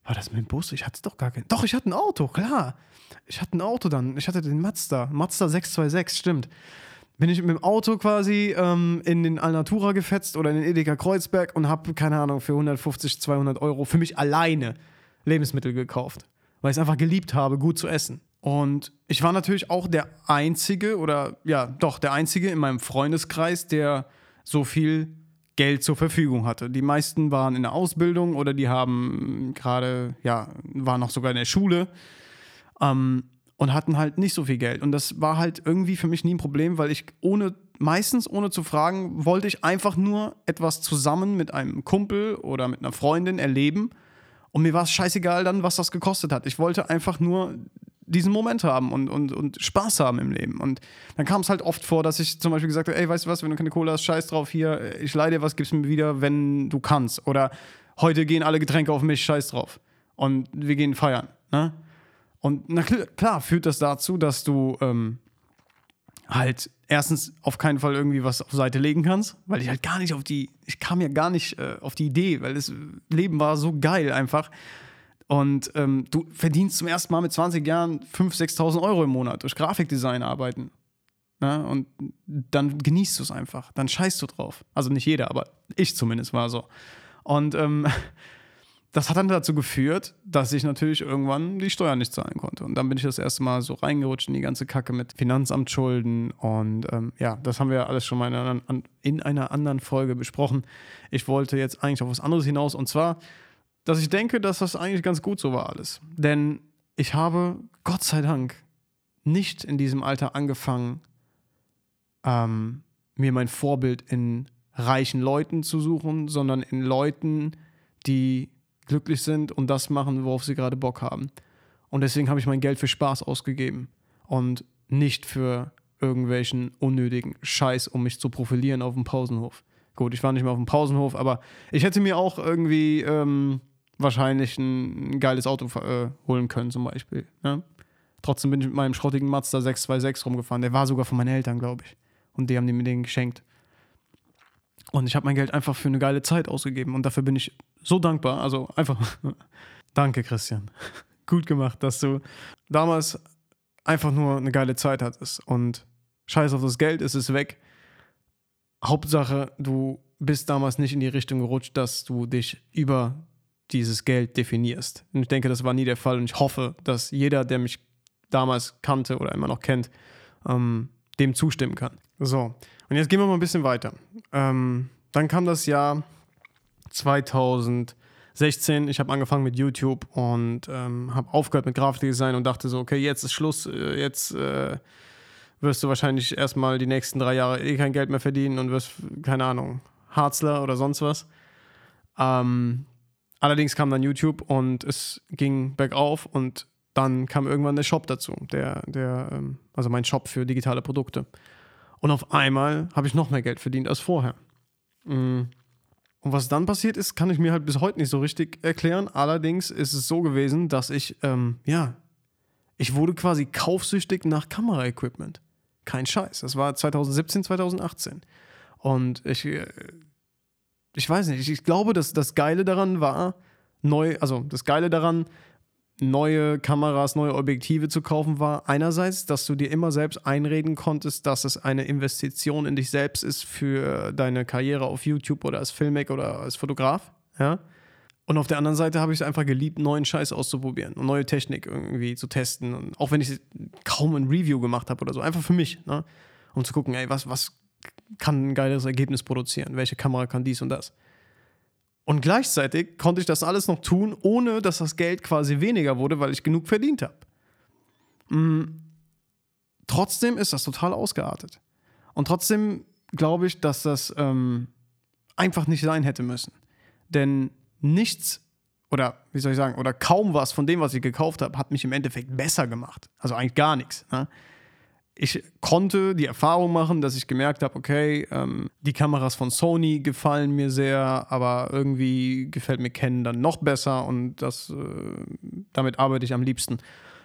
War das mit dem Bus? Ich hatte doch gar kein. Doch, ich hatte ein Auto, klar. Ich hatte ein Auto dann. Ich hatte den Mazda. Mazda 626, stimmt bin ich mit dem Auto quasi ähm, in den Alnatura gefetzt oder in den Edeka Kreuzberg und habe, keine Ahnung, für 150, 200 Euro für mich alleine Lebensmittel gekauft, weil ich es einfach geliebt habe, gut zu essen. Und ich war natürlich auch der Einzige oder ja, doch der Einzige in meinem Freundeskreis, der so viel Geld zur Verfügung hatte. Die meisten waren in der Ausbildung oder die haben gerade, ja, waren noch sogar in der Schule. Ähm, und hatten halt nicht so viel Geld. Und das war halt irgendwie für mich nie ein Problem, weil ich ohne, meistens ohne zu fragen, wollte ich einfach nur etwas zusammen mit einem Kumpel oder mit einer Freundin erleben. Und mir war es scheißegal dann, was das gekostet hat. Ich wollte einfach nur diesen Moment haben und, und, und Spaß haben im Leben. Und dann kam es halt oft vor, dass ich zum Beispiel gesagt habe, ey, weißt du was, wenn du keine Kohle hast, scheiß drauf hier, ich leide dir was, gib's mir wieder, wenn du kannst. Oder heute gehen alle Getränke auf mich, scheiß drauf. Und wir gehen feiern. Ne? Und na klar, führt das dazu, dass du ähm, halt erstens auf keinen Fall irgendwie was auf Seite legen kannst, weil ich halt gar nicht auf die, ich kam ja gar nicht äh, auf die Idee, weil das Leben war so geil einfach. Und ähm, du verdienst zum ersten Mal mit 20 Jahren 5.000, 6.000 Euro im Monat durch Grafikdesign arbeiten. Ja, ne? und dann genießt du es einfach. Dann scheißt du drauf. Also nicht jeder, aber ich zumindest war so. Und ähm, das hat dann dazu geführt, dass ich natürlich irgendwann die Steuern nicht zahlen konnte. Und dann bin ich das erste Mal so reingerutscht in die ganze Kacke mit Finanzamtschulden. Und ähm, ja, das haben wir alles schon mal in einer, in einer anderen Folge besprochen. Ich wollte jetzt eigentlich auf was anderes hinaus. Und zwar, dass ich denke, dass das eigentlich ganz gut so war alles. Denn ich habe, Gott sei Dank, nicht in diesem Alter angefangen, ähm, mir mein Vorbild in reichen Leuten zu suchen, sondern in Leuten, die glücklich sind und das machen, worauf sie gerade Bock haben. Und deswegen habe ich mein Geld für Spaß ausgegeben und nicht für irgendwelchen unnötigen Scheiß, um mich zu profilieren auf dem Pausenhof. Gut, ich war nicht mehr auf dem Pausenhof, aber ich hätte mir auch irgendwie ähm, wahrscheinlich ein, geiles Auto äh, holen können, zum Beispiel. Ne? Trotzdem bin ich mit meinem schrottigen Mazda 626 rumgefahren. Der war sogar von meinen Eltern, glaube ich. Und die haben mir den geschenkt. Und ich habe mein Geld einfach für eine geile Zeit ausgegeben. Und dafür bin ich so dankbar. Also einfach, danke, Christian. Gut gemacht, dass du damals einfach nur eine geile Zeit hattest. Und scheiß auf das Geld, es ist weg. Hauptsache, du bist damals nicht in die Richtung gerutscht, dass du dich über dieses Geld definierst. Und ich denke, das war nie der Fall. Und ich hoffe, dass jeder, der mich damals kannte oder immer noch kennt, ähm, dem zustimmen kann. So, und jetzt gehen wir mal ein bisschen weiter. Ähm, dann kam das Jahr 2016. Ich habe angefangen mit YouTube und ähm, habe aufgehört mit Grafikdesign und dachte so, okay, jetzt ist Schluss. Äh, jetzt äh, wirst du wahrscheinlich erstmal die nächsten drei Jahre eh kein Geld mehr verdienen und wirst, keine Ahnung, Harzler oder sonst was. Ähm, allerdings kam dann YouTube und es ging bergauf und dann kam irgendwann der Shop dazu, der, der, ähm, also mein Shop für digitale Produkte. Und auf einmal habe ich noch mehr Geld verdient als vorher. Und was dann passiert ist, kann ich mir halt bis heute nicht so richtig erklären. Allerdings ist es so gewesen, dass ich, ähm, ja, ich wurde quasi kaufsüchtig nach Kameraequipment. Kein Scheiß. Das war 2017, 2018. Und ich, äh, ich weiß nicht, ich glaube, dass das Geile daran war, neu, also das Geile daran, neue Kameras, neue Objektive zu kaufen, war einerseits, dass du dir immer selbst einreden konntest, dass es eine Investition in dich selbst ist für deine Karriere auf YouTube oder als Filmmaker oder als Fotograf. Ja. Und auf der anderen Seite habe ich es einfach geliebt, neuen Scheiß auszuprobieren und neue Technik irgendwie zu testen. Und auch wenn ich kaum ein Review gemacht habe oder so, einfach für mich, ne? um zu gucken, ey, was, was kann ein geiles Ergebnis produzieren? Welche Kamera kann dies und das? Und gleichzeitig konnte ich das alles noch tun, ohne dass das Geld quasi weniger wurde, weil ich genug verdient habe. Mhm. Trotzdem ist das total ausgeartet. Und trotzdem glaube ich, dass das ähm, einfach nicht sein hätte müssen. Denn nichts oder wie soll ich sagen, oder kaum was von dem, was ich gekauft habe, hat mich im Endeffekt besser gemacht. Also eigentlich gar nichts. Ne? Ich konnte die Erfahrung machen, dass ich gemerkt habe, okay, ähm, die Kameras von Sony gefallen mir sehr, aber irgendwie gefällt mir Canon dann noch besser und das, äh, damit arbeite ich am liebsten.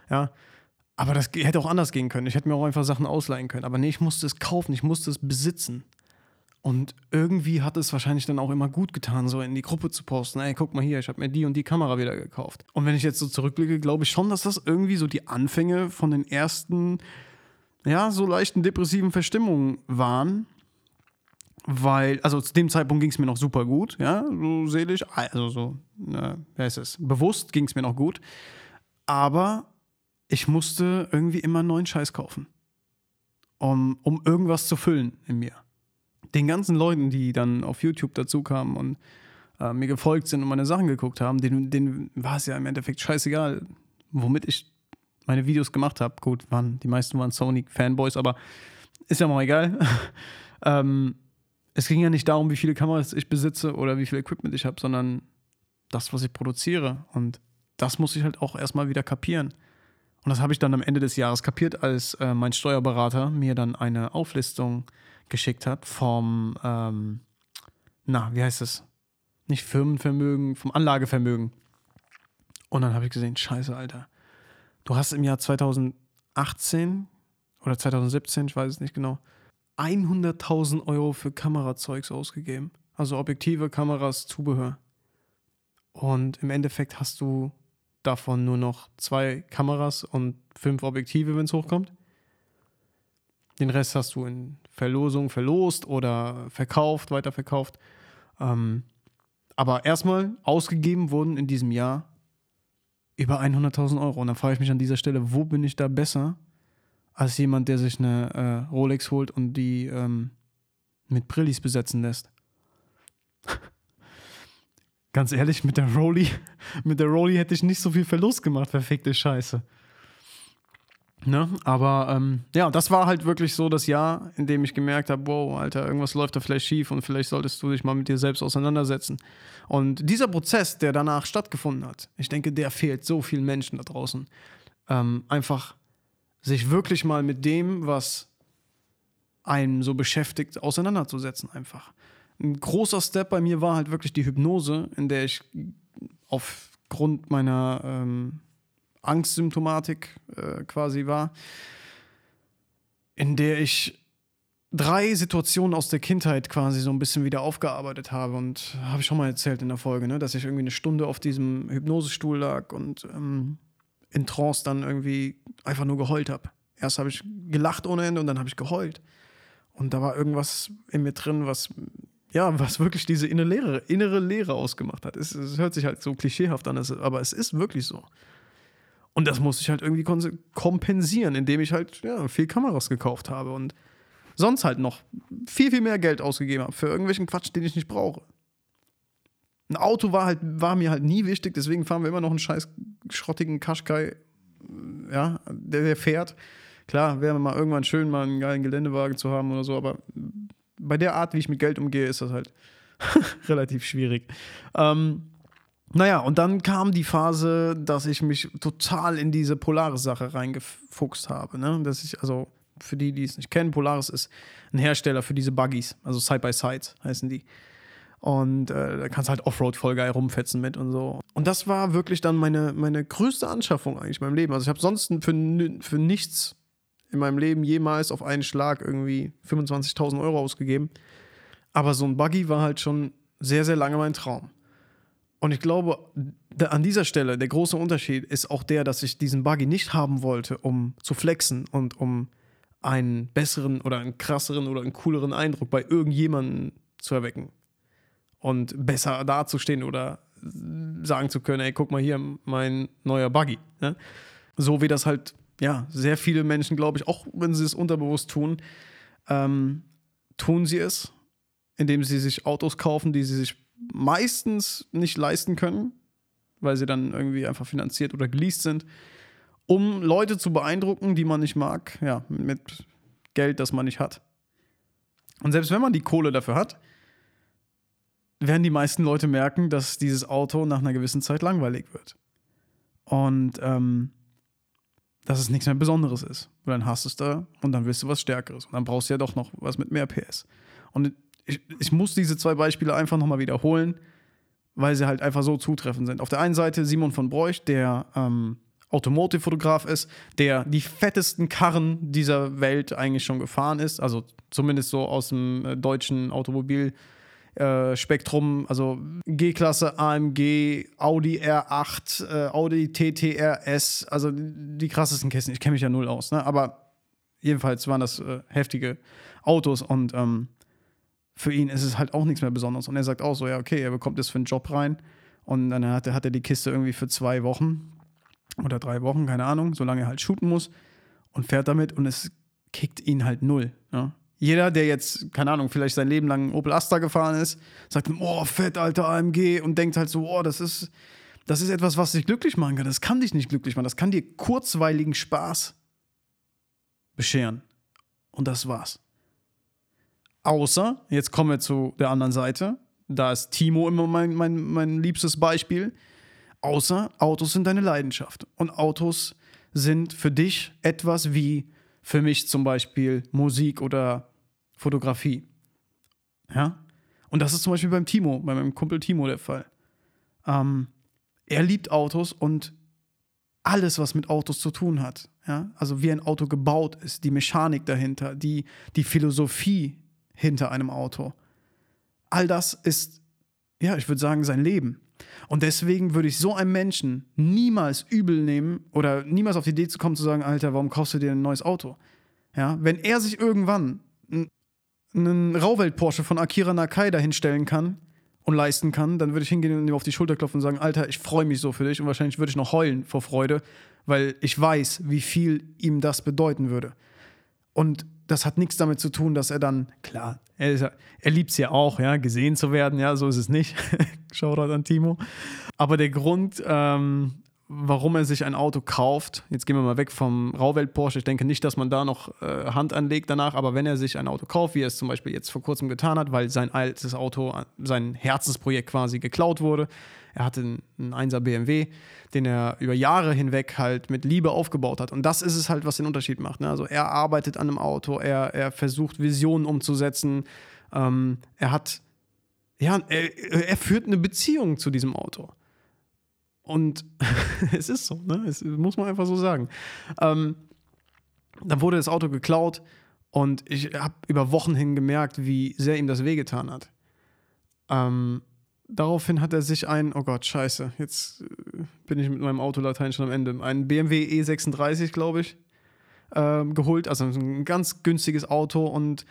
Ja. Aber das hätte auch anders gehen können. Ich hätte mir auch einfach Sachen ausleihen können. Aber nee, ich musste es kaufen, ich musste es besitzen. Und irgendwie hat es wahrscheinlich dann auch immer gut getan, so in die Gruppe zu posten. Ey, guck mal hier, ich habe mir die und die Kamera wieder gekauft. Und wenn ich jetzt so zurückblicke, glaube ich schon, dass das irgendwie so die Anfänge von den ersten ja, so leichten depressiven Verstimmungen waren. Weil, also zu dem Zeitpunkt ging es mir noch super gut, ja, so seelisch, also so, äh, wer ist es? Bewusst ging es mir noch gut. Aber ich musste irgendwie immer neuen Scheiß kaufen, um, um irgendwas zu füllen in mir. Den ganzen Leuten, die dann auf YouTube dazu kamen und äh, mir gefolgt sind und meine Sachen geguckt haben, denen, denen war es ja im Endeffekt scheißegal, womit ich meine Videos gemacht habe. Gut, waren, die meisten waren Sony-Fanboys, aber ist ja mal egal. ähm, es ging ja nicht darum, wie viele Kameras ich besitze oder wie viel Equipment ich habe, sondern das, was ich produziere. Und das muss ich halt auch erstmal wieder kapieren. Und das habe ich dann am Ende des Jahres kapiert, als äh, mein Steuerberater mir dann eine Auflistung geschickt hat vom, ähm, na, wie heißt es? Nicht Firmenvermögen, vom Anlagevermögen. Und dann habe ich gesehen, scheiße, Alter. Du hast im Jahr 2018 oder 2017, ich weiß es nicht genau, 100.000 Euro für Kamerazeugs ausgegeben. Also Objektive, Kameras, Zubehör. Und im Endeffekt hast du davon nur noch zwei Kameras und fünf Objektive, wenn es hochkommt. Den Rest hast du in Verlosung verlost oder verkauft, weiterverkauft. Ähm, aber erstmal ausgegeben wurden in diesem Jahr über 100.000 Euro. Und dann frage ich mich an dieser Stelle, wo bin ich da besser als jemand, der sich eine äh, Rolex holt und die ähm, mit Brillis besetzen lässt? Ganz ehrlich, mit der Rolli, mit der Rolli hätte ich nicht so viel Verlust gemacht, verfickte Scheiße. Ne? Aber ähm, ja, das war halt wirklich so das Jahr, in dem ich gemerkt habe, wow, Alter, irgendwas läuft da vielleicht schief und vielleicht solltest du dich mal mit dir selbst auseinandersetzen. Und dieser Prozess, der danach stattgefunden hat, ich denke, der fehlt so vielen Menschen da draußen. Ähm, einfach sich wirklich mal mit dem, was einen so beschäftigt, auseinanderzusetzen einfach. Ein großer Step bei mir war halt wirklich die Hypnose, in der ich aufgrund meiner ähm, Angstsymptomatik äh, quasi war, in der ich drei Situationen aus der Kindheit quasi so ein bisschen wieder aufgearbeitet habe. Und habe ich schon mal erzählt in der Folge, ne, dass ich irgendwie eine Stunde auf diesem Hypnosestuhl lag und ähm, in Trance dann irgendwie einfach nur geheult habe. Erst habe ich gelacht ohne Ende und dann habe ich geheult. Und da war irgendwas in mir drin, was ja, was wirklich diese innere Leere, innere Leere ausgemacht hat. Es, es hört sich halt so klischeehaft an, aber es ist wirklich so. Und das musste ich halt irgendwie kompensieren, indem ich halt ja, viel Kameras gekauft habe und sonst halt noch viel, viel mehr Geld ausgegeben habe für irgendwelchen Quatsch, den ich nicht brauche. Ein Auto war, halt, war mir halt nie wichtig, deswegen fahren wir immer noch einen scheiß schrottigen Kaschkai, ja, der, der fährt. Klar, wäre mal irgendwann schön, mal einen geilen Geländewagen zu haben oder so, aber bei der Art, wie ich mit Geld umgehe, ist das halt relativ schwierig. Ähm, naja, und dann kam die Phase, dass ich mich total in diese Polaris-Sache reingefuchst habe. Ne? Dass ich, also für die, die es nicht kennen, Polaris ist ein Hersteller für diese Buggies, also Side-by-Side heißen die. Und äh, da kannst du halt Offroad voll geil rumfetzen mit und so. Und das war wirklich dann meine, meine größte Anschaffung eigentlich in meinem Leben. Also ich habe sonst für, für nichts in meinem Leben jemals auf einen Schlag irgendwie 25.000 Euro ausgegeben. Aber so ein Buggy war halt schon sehr, sehr lange mein Traum. Und ich glaube, an dieser Stelle, der große Unterschied ist auch der, dass ich diesen Buggy nicht haben wollte, um zu flexen und um einen besseren oder einen krasseren oder einen cooleren Eindruck bei irgendjemandem zu erwecken. Und besser dazustehen oder sagen zu können, ey, guck mal hier, mein neuer Buggy. Ne? So wie das halt ja, sehr viele Menschen, glaube ich, auch wenn sie es unterbewusst tun, ähm, tun sie es, indem sie sich Autos kaufen, die sie sich meistens nicht leisten können, weil sie dann irgendwie einfach finanziert oder geleast sind, um Leute zu beeindrucken, die man nicht mag, ja, mit Geld, das man nicht hat. Und selbst wenn man die Kohle dafür hat, werden die meisten Leute merken, dass dieses Auto nach einer gewissen Zeit langweilig wird. Und ähm, dass es nichts mehr Besonderes ist. Und dann hast du es da und dann willst du was Stärkeres. Und dann brauchst du ja doch noch was mit mehr PS. Und ich, ich muss diese zwei Beispiele einfach nochmal wiederholen, weil sie halt einfach so zutreffend sind. Auf der einen Seite Simon von Bräuch, der ähm, Automotive-Fotograf ist, der die fettesten Karren dieser Welt eigentlich schon gefahren ist, also zumindest so aus dem äh, deutschen Automobil- äh, Spektrum, also G-Klasse, AMG, Audi R8, äh, Audi TTRS, also die krassesten Kisten. Ich kenne mich ja null aus, ne? aber jedenfalls waren das äh, heftige Autos und ähm, für ihn ist es halt auch nichts mehr Besonderes. Und er sagt auch so: Ja, okay, er bekommt jetzt für einen Job rein und dann hat er, hat er die Kiste irgendwie für zwei Wochen oder drei Wochen, keine Ahnung, solange er halt shooten muss und fährt damit und es kickt ihn halt null. Ne? Jeder, der jetzt, keine Ahnung, vielleicht sein Leben lang Opel Astra gefahren ist, sagt, oh, fett, alter AMG und denkt halt so, oh, das ist, das ist etwas, was dich glücklich machen kann. Das kann dich nicht glücklich machen. Das kann dir kurzweiligen Spaß bescheren. Und das war's. Außer, jetzt kommen wir zu der anderen Seite, da ist Timo immer mein, mein, mein liebstes Beispiel. Außer Autos sind deine Leidenschaft. Und Autos sind für dich etwas wie für mich zum Beispiel Musik oder Fotografie. Ja? Und das ist zum Beispiel beim Timo, bei meinem Kumpel Timo der Fall. Ähm, er liebt Autos und alles, was mit Autos zu tun hat. Ja? Also wie ein Auto gebaut ist, die Mechanik dahinter, die, die Philosophie hinter einem Auto. All das ist, ja, ich würde sagen, sein Leben. Und deswegen würde ich so einem Menschen niemals übel nehmen oder niemals auf die Idee zu kommen, zu sagen, Alter, warum kaufst du dir ein neues Auto? Ja, wenn er sich irgendwann einen Rauwelt-Porsche von Akira Nakai dahinstellen kann und leisten kann, dann würde ich hingehen und ihm auf die Schulter klopfen und sagen, Alter, ich freue mich so für dich und wahrscheinlich würde ich noch heulen vor Freude, weil ich weiß, wie viel ihm das bedeuten würde. Und das hat nichts damit zu tun, dass er dann, klar, er, er liebt es ja auch, ja, gesehen zu werden, ja, so ist es nicht. Shoutout an Timo. Aber der Grund, ähm, warum er sich ein Auto kauft. Jetzt gehen wir mal weg vom Rauwelt Porsche. Ich denke nicht, dass man da noch äh, Hand anlegt danach, aber wenn er sich ein Auto kauft, wie er es zum Beispiel jetzt vor kurzem getan hat, weil sein altes Auto, sein Herzensprojekt quasi geklaut wurde. Er hatte einen, einen 1er BMW, den er über Jahre hinweg halt mit Liebe aufgebaut hat. Und das ist es halt, was den Unterschied macht. Ne? Also er arbeitet an einem Auto, er, er versucht Visionen umzusetzen, ähm, er hat, ja, er, er führt eine Beziehung zu diesem Auto. Und es ist so, ne? Es muss man einfach so sagen. Ähm, dann wurde das Auto geklaut und ich habe über Wochen hin gemerkt, wie sehr ihm das wehgetan hat. Ähm, daraufhin hat er sich ein, oh Gott, scheiße, jetzt äh, bin ich mit meinem Autolatein schon am Ende, einen BMW E36, glaube ich, ähm, geholt. Also ein ganz günstiges Auto und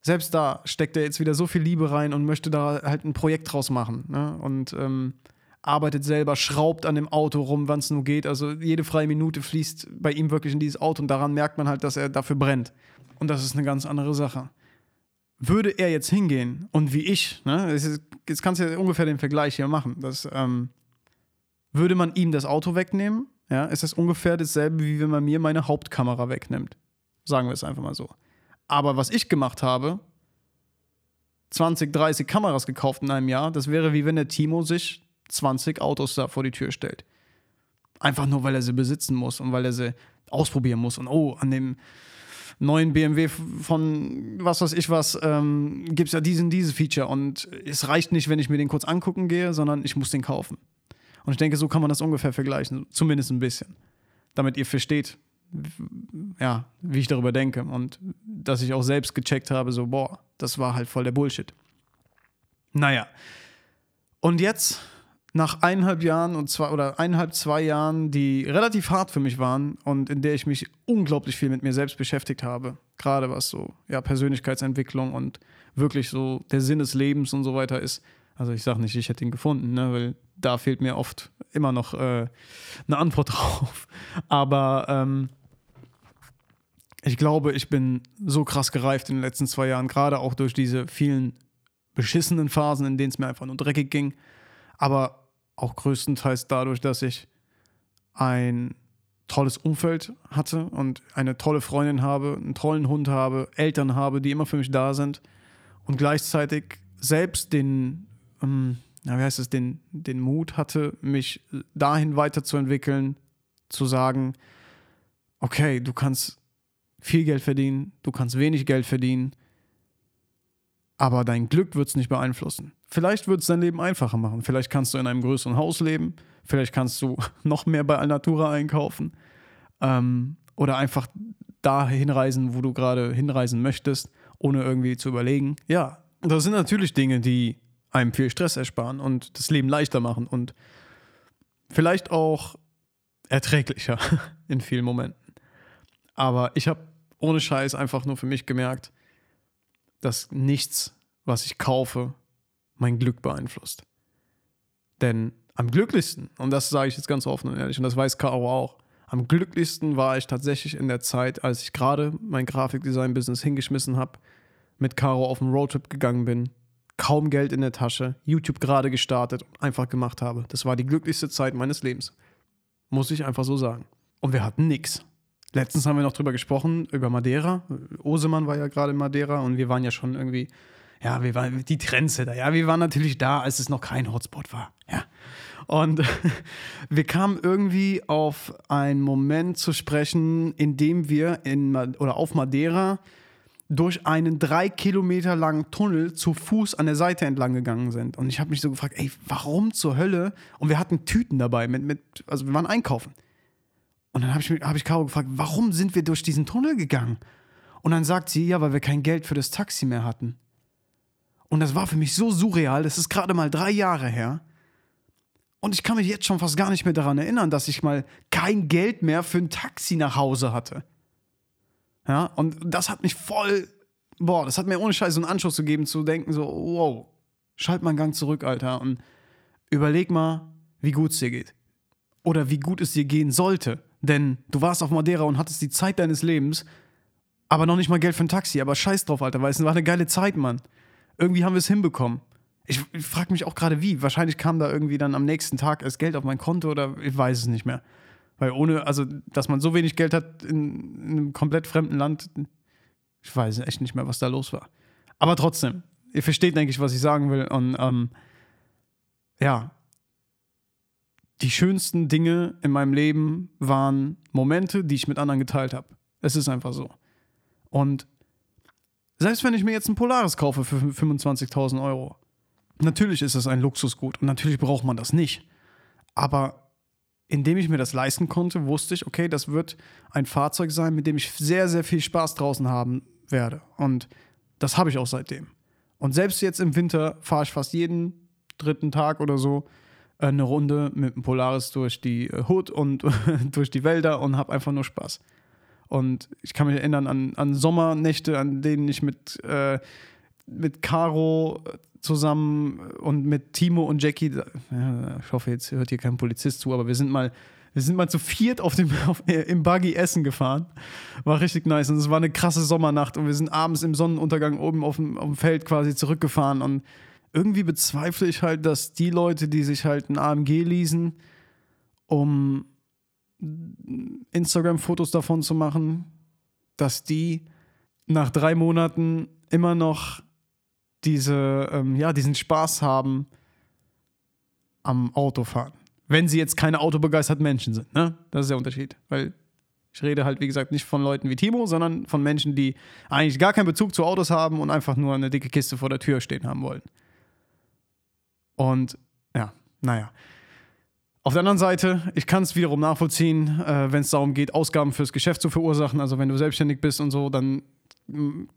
selbst da steckt er jetzt wieder so viel Liebe rein und möchte da halt ein Projekt draus machen. Ne? Und ähm, arbeitet selber, schraubt an dem Auto rum, wann es nur geht. Also jede freie Minute fließt bei ihm wirklich in dieses Auto und daran merkt man halt, dass er dafür brennt. Und das ist eine ganz andere Sache. Würde er jetzt hingehen und wie ich, ne, jetzt kannst du ja ungefähr den Vergleich hier machen, dass, ähm, würde man ihm das Auto wegnehmen, ja, ist das ungefähr dasselbe, wie wenn man mir meine Hauptkamera wegnimmt. Sagen wir es einfach mal so. Aber was ich gemacht habe, 20, 30 Kameras gekauft in einem Jahr, das wäre wie wenn der Timo sich 20 Autos da vor die Tür stellt. Einfach nur, weil er sie besitzen muss und weil er sie ausprobieren muss. Und oh, an dem neuen BMW von was weiß ich was ähm, gibt es ja diesen, dieses Feature. Und es reicht nicht, wenn ich mir den kurz angucken gehe, sondern ich muss den kaufen. Und ich denke, so kann man das ungefähr vergleichen, zumindest ein bisschen. Damit ihr versteht, ja, wie ich darüber denke. Und dass ich auch selbst gecheckt habe, so, boah, das war halt voll der Bullshit. Naja. Und jetzt nach eineinhalb Jahren und zwei oder eineinhalb, zwei Jahren, die relativ hart für mich waren und in der ich mich unglaublich viel mit mir selbst beschäftigt habe. Gerade was so ja, Persönlichkeitsentwicklung und wirklich so der Sinn des Lebens und so weiter ist. Also ich sage nicht, ich hätte ihn gefunden, ne, weil da fehlt mir oft immer noch äh, eine Antwort drauf. Aber ähm, ich glaube, ich bin so krass gereift in den letzten zwei Jahren, gerade auch durch diese vielen beschissenen Phasen, in denen es mir einfach nur dreckig ging. Aber auch größtenteils dadurch, dass ich ein tolles Umfeld hatte und eine tolle Freundin habe, einen tollen Hund habe, Eltern habe, die immer für mich da sind und gleichzeitig selbst den, ähm, wie heißt es, den, den Mut hatte, mich dahin weiterzuentwickeln, zu sagen, okay, du kannst viel Geld verdienen, du kannst wenig Geld verdienen, aber dein Glück wird es nicht beeinflussen. Vielleicht wird es dein Leben einfacher machen. Vielleicht kannst du in einem größeren Haus leben. Vielleicht kannst du noch mehr bei Alnatura einkaufen. Ähm, oder einfach da hinreisen, wo du gerade hinreisen möchtest, ohne irgendwie zu überlegen. Ja, das sind natürlich Dinge, die einem viel Stress ersparen und das Leben leichter machen und vielleicht auch erträglicher in vielen Momenten. Aber ich habe ohne Scheiß einfach nur für mich gemerkt, dass nichts, was ich kaufe, mein Glück beeinflusst. Denn am glücklichsten, und das sage ich jetzt ganz offen und ehrlich, und das weiß Caro auch, am glücklichsten war ich tatsächlich in der Zeit, als ich gerade mein Grafikdesign-Business hingeschmissen habe, mit Caro auf einen Roadtrip gegangen bin, kaum Geld in der Tasche, YouTube gerade gestartet und einfach gemacht habe. Das war die glücklichste Zeit meines Lebens. Muss ich einfach so sagen. Und wir hatten nichts. Letztens haben wir noch drüber gesprochen, über Madeira. Osemann war ja gerade in Madeira und wir waren ja schon irgendwie ja, wir waren die Trendsetter, ja, wir waren natürlich da, als es noch kein Hotspot war, ja. Und wir kamen irgendwie auf einen Moment zu sprechen, in dem wir in oder auf Madeira durch einen drei Kilometer langen Tunnel zu Fuß an der Seite entlang gegangen sind. Und ich habe mich so gefragt, ey, warum zur Hölle? Und wir hatten Tüten dabei, mit, mit, also wir waren einkaufen. Und dann habe ich, hab ich Caro gefragt, warum sind wir durch diesen Tunnel gegangen? Und dann sagt sie, ja, weil wir kein Geld für das Taxi mehr hatten. Und das war für mich so surreal. Das ist gerade mal drei Jahre her. Und ich kann mich jetzt schon fast gar nicht mehr daran erinnern, dass ich mal kein Geld mehr für ein Taxi nach Hause hatte. Ja, und das hat mich voll, boah, das hat mir ohne Scheiß so einen Anschluss gegeben, zu denken, so, wow, schalt mal einen Gang zurück, Alter, und überleg mal, wie gut es dir geht. Oder wie gut es dir gehen sollte. Denn du warst auf Madeira und hattest die Zeit deines Lebens, aber noch nicht mal Geld für ein Taxi. Aber scheiß drauf, Alter, weil es war eine geile Zeit, Mann irgendwie haben wir es hinbekommen. Ich, ich frage mich auch gerade wie. Wahrscheinlich kam da irgendwie dann am nächsten Tag erst Geld auf mein Konto oder ich weiß es nicht mehr. Weil ohne, also, dass man so wenig Geld hat in, in einem komplett fremden Land, ich weiß echt nicht mehr, was da los war. Aber trotzdem, ihr versteht, denke ich, was ich sagen will. Und ähm, ja, die schönsten Dinge in meinem Leben waren Momente, die ich mit anderen geteilt habe. Es ist einfach so. Und selbst wenn ich mir jetzt ein Polaris kaufe für 25.000 Euro. Natürlich ist es ein Luxusgut und natürlich braucht man das nicht. Aber indem ich mir das leisten konnte, wusste ich, okay, das wird ein Fahrzeug sein, mit dem ich sehr, sehr viel Spaß draußen haben werde. Und das habe ich auch seitdem. Und selbst jetzt im Winter fahre ich fast jeden dritten Tag oder so eine Runde mit dem Polaris durch die äh, Hood und durch die Wälder und habe einfach nur Spaß. Und ich kann mich erinnern an, an Sommernächte, an denen ich mit, äh, mit Caro zusammen und mit Timo und Jackie, ja, ich hoffe, jetzt hört hier kein Polizist zu, aber wir sind mal, wir sind mal zu viert auf dem, auf, im Buggy Essen gefahren. War richtig nice. Und es war eine krasse Sommernacht und wir sind abends im Sonnenuntergang oben auf dem, auf dem Feld quasi zurückgefahren. Und irgendwie bezweifle ich halt, dass die Leute, die sich halt ein AMG leasen, um Instagram-Fotos davon zu machen, dass die nach drei Monaten immer noch diese, ähm, ja, diesen Spaß haben am Autofahren. Wenn sie jetzt keine autobegeisterten Menschen sind, ne? Das ist der Unterschied. Weil ich rede halt, wie gesagt, nicht von Leuten wie Timo, sondern von Menschen, die eigentlich gar keinen Bezug zu Autos haben und einfach nur eine dicke Kiste vor der Tür stehen haben wollen. Und ja, naja. Auf der anderen Seite, ich kann es wiederum nachvollziehen, äh, wenn es darum geht, Ausgaben fürs Geschäft zu verursachen. Also wenn du selbstständig bist und so, dann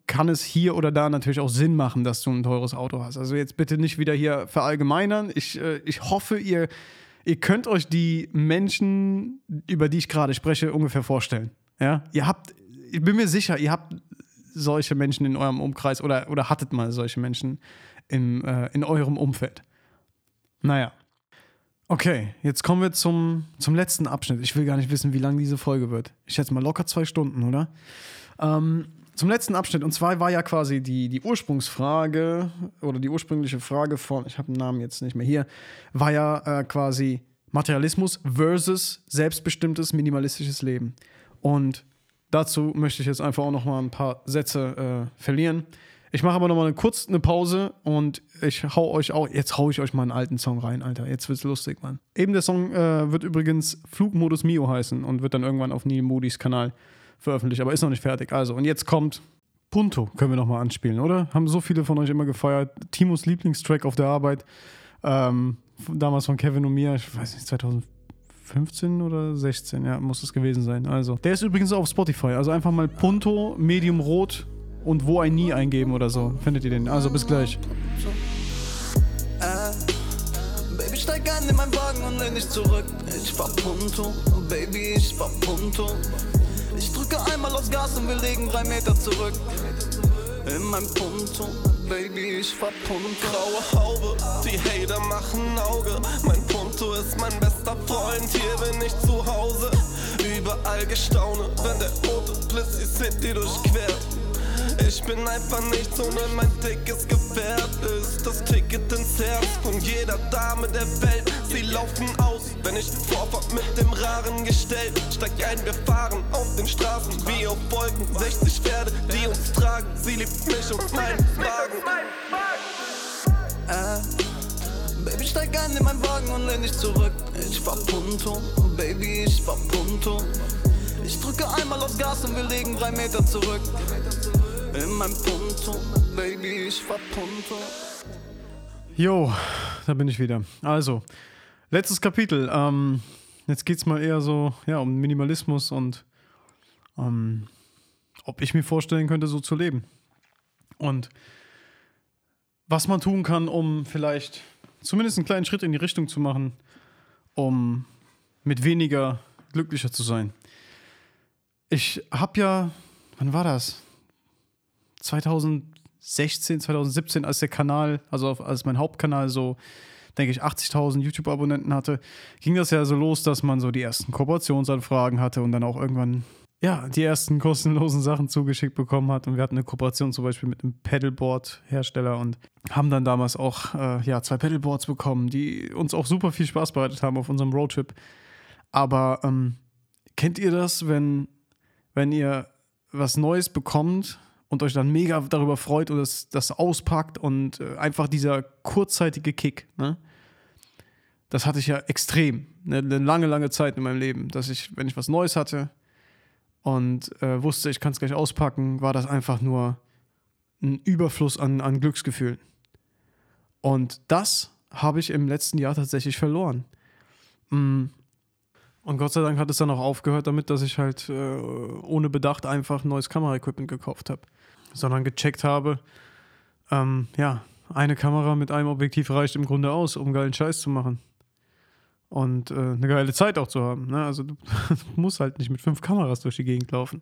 kann es hier oder da natürlich auch Sinn machen, dass du ein teures Auto hast. Also jetzt bitte nicht wieder hier verallgemeinern. Ich, äh, ich hoffe, ihr, ihr könnt euch die Menschen, über die ich gerade spreche, ungefähr vorstellen. Ja? Ihr habt, ich bin mir sicher, ihr habt solche Menschen in eurem Umkreis oder, oder hattet mal solche Menschen im, äh, in eurem Umfeld. Naja. Okay, jetzt kommen wir zum, zum letzten Abschnitt. Ich will gar nicht wissen, wie lang diese Folge wird. Ich schätze mal locker zwei Stunden, oder? Ähm, zum letzten Abschnitt. Und zwar war ja quasi die, die Ursprungsfrage oder die ursprüngliche Frage von, ich habe den Namen jetzt nicht mehr hier, war ja äh, quasi Materialismus versus selbstbestimmtes minimalistisches Leben. Und dazu möchte ich jetzt einfach auch noch mal ein paar Sätze äh, verlieren. Ich mache aber noch mal eine, kurz eine Pause und ich hau euch auch, jetzt hau ich euch mal einen alten Song rein, Alter. Jetzt wird's lustig, Mann. Eben der Song äh, wird übrigens Flugmodus Mio heißen und wird dann irgendwann auf Neil Moody's Kanal veröffentlicht, aber ist noch nicht fertig. Also, und jetzt kommt Punto, können wir nochmal anspielen, oder? Haben so viele von euch immer gefeiert. Timos Lieblingstrack auf der Arbeit, ähm, damals von Kevin und mir, ich weiß nicht, 2015 oder 16, ja, muss es gewesen sein. Also, der ist übrigens auf Spotify, also einfach mal Punto, Medium Rot und wo ein Nie eingeben oder so. Findet ihr den? Also, bis gleich. Äh, Baby, steig ein in meinen Wagen und lehn dich zurück. Ich fahr Punto, Baby, ich fahr Punto. Ich drücke einmal aufs Gas und wir legen drei Meter zurück. In meinem Punto, Baby, ich fahr Punto. Graue Haube, die Hater machen Auge. Mein Punto ist mein bester Freund, hier bin ich zu Hause. Überall gestaune, wenn der rote Blitz die City durchquert. Ich bin einfach nichts ohne mein dickes Gefährt ist das Ticket ins Herz von jeder Dame der Welt. Sie laufen aus, wenn ich Vorfahrt mit dem raren Gestell. Steig ein, wir fahren auf den Straßen wie auf Wolken. 60 Pferde, die uns tragen. Sie liebt mich und meinen Wagen. Äh, Baby, steig ein in meinen Wagen und lehn dich zurück. Ich fahr Punto, Baby, ich fahr Punto. Ich drücke einmal aufs Gas und wir legen drei Meter zurück. In meinem Punto, Baby, ich fahr Punto. Jo, da bin ich wieder. Also, letztes Kapitel. Ähm, jetzt es mal eher so ja, um Minimalismus und ähm, ob ich mir vorstellen könnte, so zu leben. Und was man tun kann, um vielleicht zumindest einen kleinen Schritt in die Richtung zu machen, um mit weniger glücklicher zu sein. Ich habe ja, wann war das? 2016, 2017, als der Kanal, also als mein Hauptkanal so, denke ich, 80.000 YouTube-Abonnenten hatte, ging das ja so los, dass man so die ersten Kooperationsanfragen hatte und dann auch irgendwann ja, die ersten kostenlosen Sachen zugeschickt bekommen hat. Und wir hatten eine Kooperation zum Beispiel mit einem Pedalboard-Hersteller und haben dann damals auch äh, ja, zwei Pedalboards bekommen, die uns auch super viel Spaß bereitet haben auf unserem Roadtrip. Aber ähm, kennt ihr das, wenn, wenn ihr was Neues bekommt und euch dann mega darüber freut und das, das auspackt und äh, einfach dieser kurzzeitige Kick, ne? Das hatte ich ja extrem, eine, eine lange, lange Zeit in meinem Leben, dass ich, wenn ich was Neues hatte und äh, wusste, ich kann es gleich auspacken, war das einfach nur ein Überfluss an, an Glücksgefühlen. Und das habe ich im letzten Jahr tatsächlich verloren. Und Gott sei Dank hat es dann auch aufgehört damit, dass ich halt äh, ohne Bedacht einfach neues Kameraequipment gekauft habe. Sondern gecheckt habe, ähm, ja, eine Kamera mit einem Objektiv reicht im Grunde aus, um geilen Scheiß zu machen. Und äh, eine geile Zeit auch zu haben. Ne? Also du musst halt nicht mit fünf Kameras durch die Gegend laufen.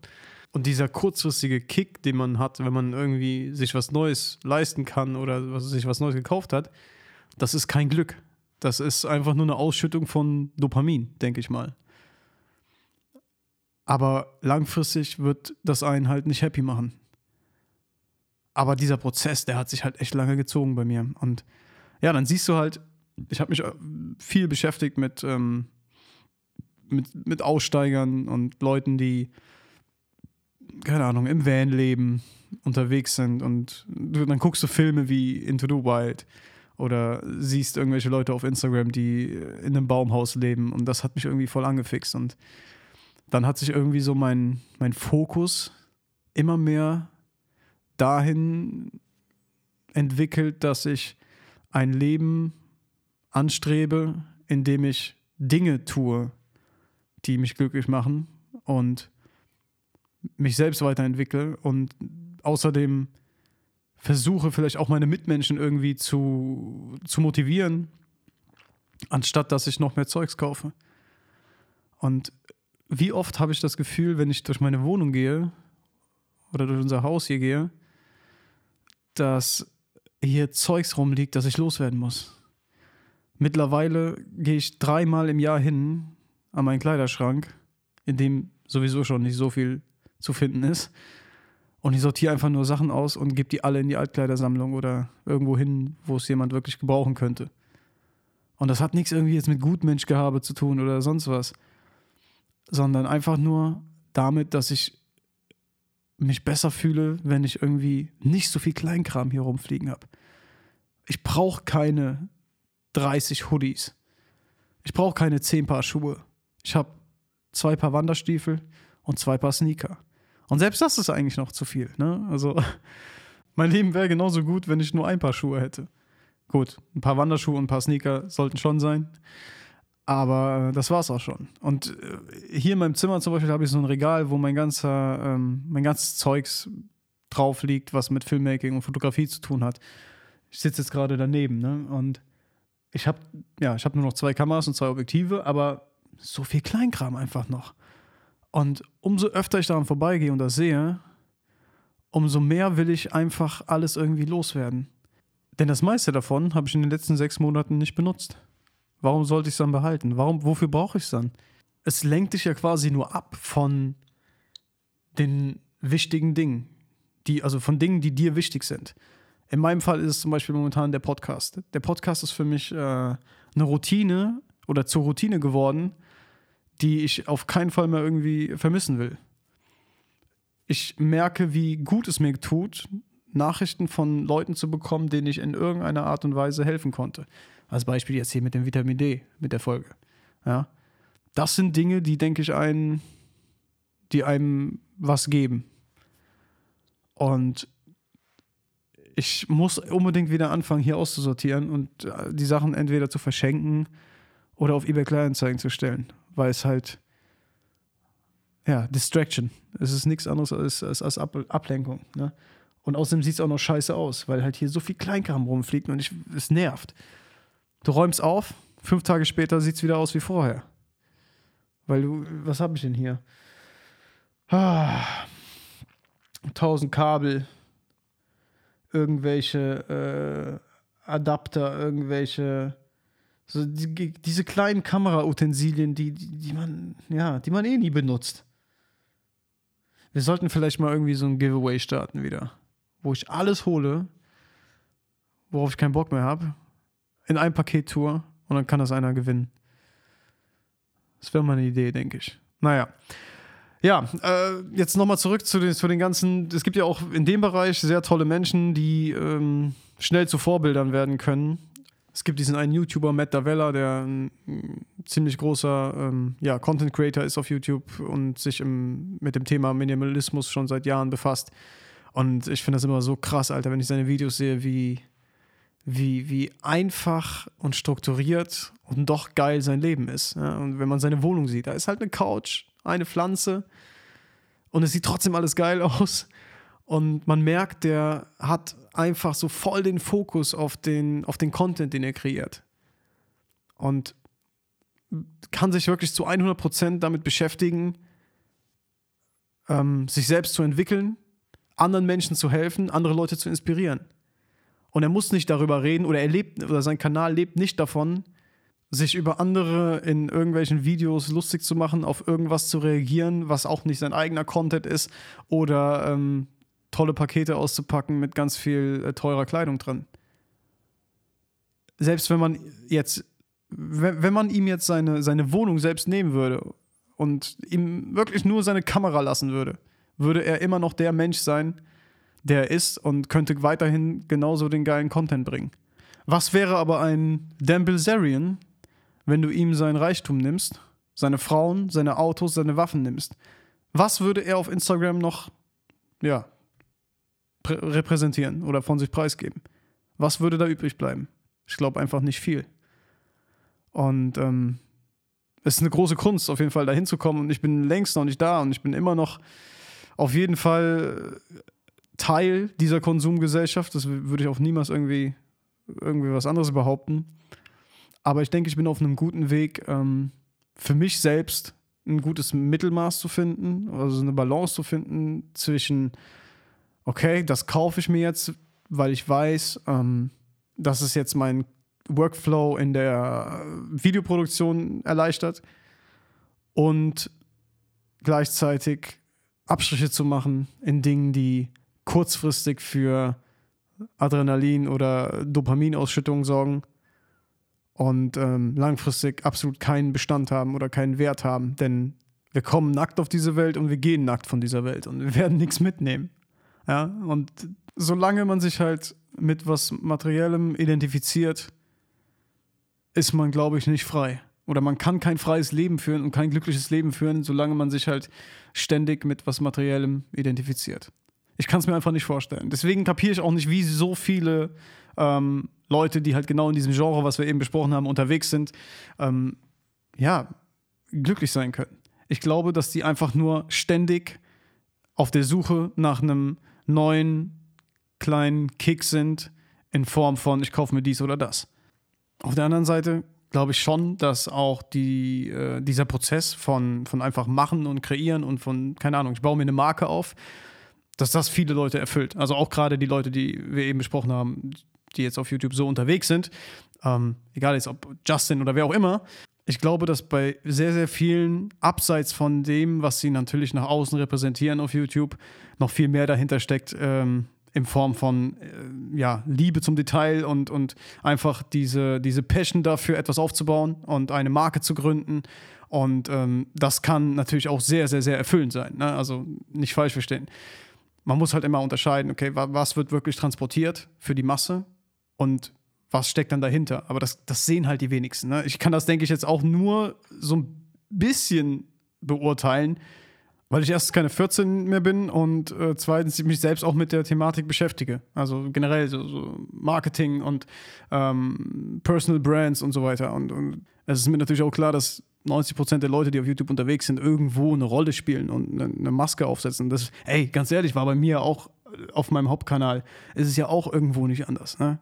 Und dieser kurzfristige Kick, den man hat, wenn man irgendwie sich was Neues leisten kann oder sich was Neues gekauft hat, das ist kein Glück. Das ist einfach nur eine Ausschüttung von Dopamin, denke ich mal. Aber langfristig wird das einen halt nicht happy machen. Aber dieser Prozess, der hat sich halt echt lange gezogen bei mir. Und ja, dann siehst du halt, ich habe mich äh, viel beschäftigt mit, ähm, mit, mit Aussteigern und Leuten, die, keine Ahnung, im Van leben, unterwegs sind. Und dann guckst du Filme wie Into the Wild oder siehst irgendwelche Leute auf Instagram, die in einem Baumhaus leben. Und das hat mich irgendwie voll angefixt. Und dann hat sich irgendwie so mein, mein Fokus immer mehr dahin entwickelt, dass ich ein Leben anstrebe, in dem ich Dinge tue, die mich glücklich machen und mich selbst weiterentwickle und außerdem versuche vielleicht auch meine Mitmenschen irgendwie zu, zu motivieren, anstatt dass ich noch mehr Zeugs kaufe. Und wie oft habe ich das Gefühl, wenn ich durch meine Wohnung gehe oder durch unser Haus hier gehe, dass hier Zeugs rumliegt, das ich loswerden muss. Mittlerweile gehe ich dreimal im Jahr hin an meinen Kleiderschrank, in dem sowieso schon nicht so viel zu finden ist. Und ich sortiere einfach nur Sachen aus und gebe die alle in die Altkleidersammlung oder irgendwo hin, wo es jemand wirklich gebrauchen könnte. Und das hat nichts irgendwie jetzt mit Gutmenschgehabe zu tun oder sonst was, sondern einfach nur damit, dass ich mich besser fühle, wenn ich irgendwie nicht so viel Kleinkram hier rumfliegen habe. Ich brauche keine 30 Hoodies. Ich brauche keine 10 Paar Schuhe. Ich habe zwei Paar Wanderstiefel und zwei Paar Sneaker. Und selbst das ist eigentlich noch zu viel. Ne? Also mein Leben wäre genauso gut, wenn ich nur ein Paar Schuhe hätte. Gut, ein paar Wanderschuhe und ein paar Sneaker sollten schon sein. Aber das war's auch schon. Und äh, hier in meinem Zimmer zum Beispiel habe ich so ein Regal, wo mein ganzer, ähm, mein ganzes Zeugs drauf liegt, was mit Filmmaking und Fotografie zu tun hat. Ich sitze jetzt gerade daneben, ne? Und ich habe ja, ich habe nur noch zwei Kameras und zwei Objektive, aber so viel Kleinkram einfach noch. Und umso öfter ich daran vorbeigehe und das sehe, umso mehr will ich einfach alles irgendwie loswerden. Denn das meiste davon habe ich in den letzten sechs Monaten nicht benutzt. Warum sollte ich es dann behalten? Warum, wofür brauche ich es dann? Es lenkt dich ja quasi nur ab von den wichtigen Dingen, die, also von Dingen, die dir wichtig sind. In meinem Fall ist es zum Beispiel momentan der Podcast. Der Podcast ist für mich äh, eine Routine oder zur Routine geworden, die ich auf keinen Fall mehr irgendwie vermissen will. Ich merke, wie gut es mir tut, Nachrichten von Leuten zu bekommen, denen ich in irgendeiner Art und Weise helfen konnte. Als Beispiel jetzt hier mit dem Vitamin D, mit der Folge. Ja. Das sind Dinge, die, denke ich, einen, die einem was geben. Und ich muss unbedingt wieder anfangen, hier auszusortieren und äh, die Sachen entweder zu verschenken oder auf eBay Kleinanzeigen zu stellen, weil es halt, ja, Distraction. Es ist nichts anderes als, als, als Ablenkung. Ne? Und außerdem sieht es auch noch scheiße aus, weil halt hier so viel Kleinkram rumfliegt und ich, es nervt. Du räumst auf, fünf Tage später sieht es wieder aus wie vorher. Weil du, was habe ich denn hier? Ah, tausend Kabel, irgendwelche äh, Adapter, irgendwelche so die, diese kleinen Kamerautensilien, die, die, die man, ja, die man eh nie benutzt. Wir sollten vielleicht mal irgendwie so ein Giveaway starten wieder wo ich alles hole, worauf ich keinen Bock mehr habe, in ein Paket Tour und dann kann das einer gewinnen. Das wäre mal eine Idee, denke ich. Naja. Ja, äh, jetzt nochmal zurück zu den, zu den ganzen. Es gibt ja auch in dem Bereich sehr tolle Menschen, die ähm, schnell zu Vorbildern werden können. Es gibt diesen einen YouTuber, Matt Davella, der ein, ziemlich großer ähm, ja, Content Creator ist auf YouTube und sich im, mit dem Thema Minimalismus schon seit Jahren befasst. Und ich finde das immer so krass, Alter, wenn ich seine Videos sehe, wie, wie, wie einfach und strukturiert und doch geil sein Leben ist. Ja? Und wenn man seine Wohnung sieht, da ist halt eine Couch, eine Pflanze und es sieht trotzdem alles geil aus. Und man merkt, der hat einfach so voll den Fokus auf den, auf den Content, den er kreiert. Und kann sich wirklich zu 100% damit beschäftigen, ähm, sich selbst zu entwickeln, anderen Menschen zu helfen, andere Leute zu inspirieren. Und er muss nicht darüber reden oder er lebt oder sein Kanal lebt nicht davon, sich über andere in irgendwelchen Videos lustig zu machen, auf irgendwas zu reagieren, was auch nicht sein eigener Content ist oder ähm, tolle Pakete auszupacken mit ganz viel äh, teurer Kleidung drin. Selbst wenn man jetzt, wenn, wenn man ihm jetzt seine, seine Wohnung selbst nehmen würde und ihm wirklich nur seine Kamera lassen würde, würde er immer noch der Mensch sein, der er ist und könnte weiterhin genauso den geilen Content bringen. Was wäre aber ein Dan Bilzerian, wenn du ihm sein Reichtum nimmst, seine Frauen, seine Autos, seine Waffen nimmst? Was würde er auf Instagram noch, ja, repräsentieren oder von sich preisgeben? Was würde da übrig bleiben? Ich glaube einfach nicht viel. Und ähm, es ist eine große Kunst, auf jeden Fall dahin zu kommen. Und ich bin längst noch nicht da und ich bin immer noch auf jeden Fall Teil dieser Konsumgesellschaft. Das würde ich auch niemals irgendwie, irgendwie was anderes behaupten. Aber ich denke, ich bin auf einem guten Weg, ähm, für mich selbst ein gutes Mittelmaß zu finden, also eine Balance zu finden zwischen, okay, das kaufe ich mir jetzt, weil ich weiß, ähm, dass es jetzt mein Workflow in der Videoproduktion erleichtert und gleichzeitig Abstriche zu machen in Dingen, die kurzfristig für Adrenalin oder Dopaminausschüttung sorgen und ähm, langfristig absolut keinen Bestand haben oder keinen Wert haben. Denn wir kommen nackt auf diese Welt und wir gehen nackt von dieser Welt und wir werden nichts mitnehmen. Ja, und solange man sich halt mit was Materiellem identifiziert, ist man, glaube ich, nicht frei. Oder man kann kein freies Leben führen und kein glückliches Leben führen, solange man sich halt ständig mit was Materiellem identifiziert. Ich kann es mir einfach nicht vorstellen. Deswegen kapiere ich auch nicht, wie so viele ähm, Leute, die halt genau in diesem Genre, was wir eben besprochen haben, unterwegs sind, ähm, ja, glücklich sein können. Ich glaube, dass die einfach nur ständig auf der Suche nach einem neuen kleinen Kick sind in Form von, ich kaufe mir dies oder das. Auf der anderen Seite glaube ich schon, dass auch die, äh, dieser Prozess von, von einfach machen und kreieren und von, keine Ahnung, ich baue mir eine Marke auf, dass das viele Leute erfüllt. Also auch gerade die Leute, die wir eben besprochen haben, die jetzt auf YouTube so unterwegs sind, ähm, egal jetzt ob Justin oder wer auch immer. Ich glaube, dass bei sehr, sehr vielen, abseits von dem, was sie natürlich nach außen repräsentieren auf YouTube, noch viel mehr dahinter steckt, ähm, in Form von äh, ja, Liebe zum Detail und, und einfach diese, diese Passion dafür, etwas aufzubauen und eine Marke zu gründen. Und ähm, das kann natürlich auch sehr, sehr, sehr erfüllend sein. Ne? Also nicht falsch verstehen man muss halt immer unterscheiden, okay, was wird wirklich transportiert für die Masse und was steckt dann dahinter. Aber das, das sehen halt die wenigsten. Ne? Ich kann das, denke ich, jetzt auch nur so ein bisschen beurteilen, weil ich erstens keine 14 mehr bin und äh, zweitens mich selbst auch mit der Thematik beschäftige. Also generell so, so Marketing und ähm, Personal Brands und so weiter. Und, und es ist mir natürlich auch klar, dass 90 Prozent der Leute, die auf YouTube unterwegs sind, irgendwo eine Rolle spielen und eine, Maske aufsetzen. Das, ey, ganz ehrlich, war bei mir auch auf meinem Hauptkanal, ist es ja auch irgendwo nicht anders. Ne?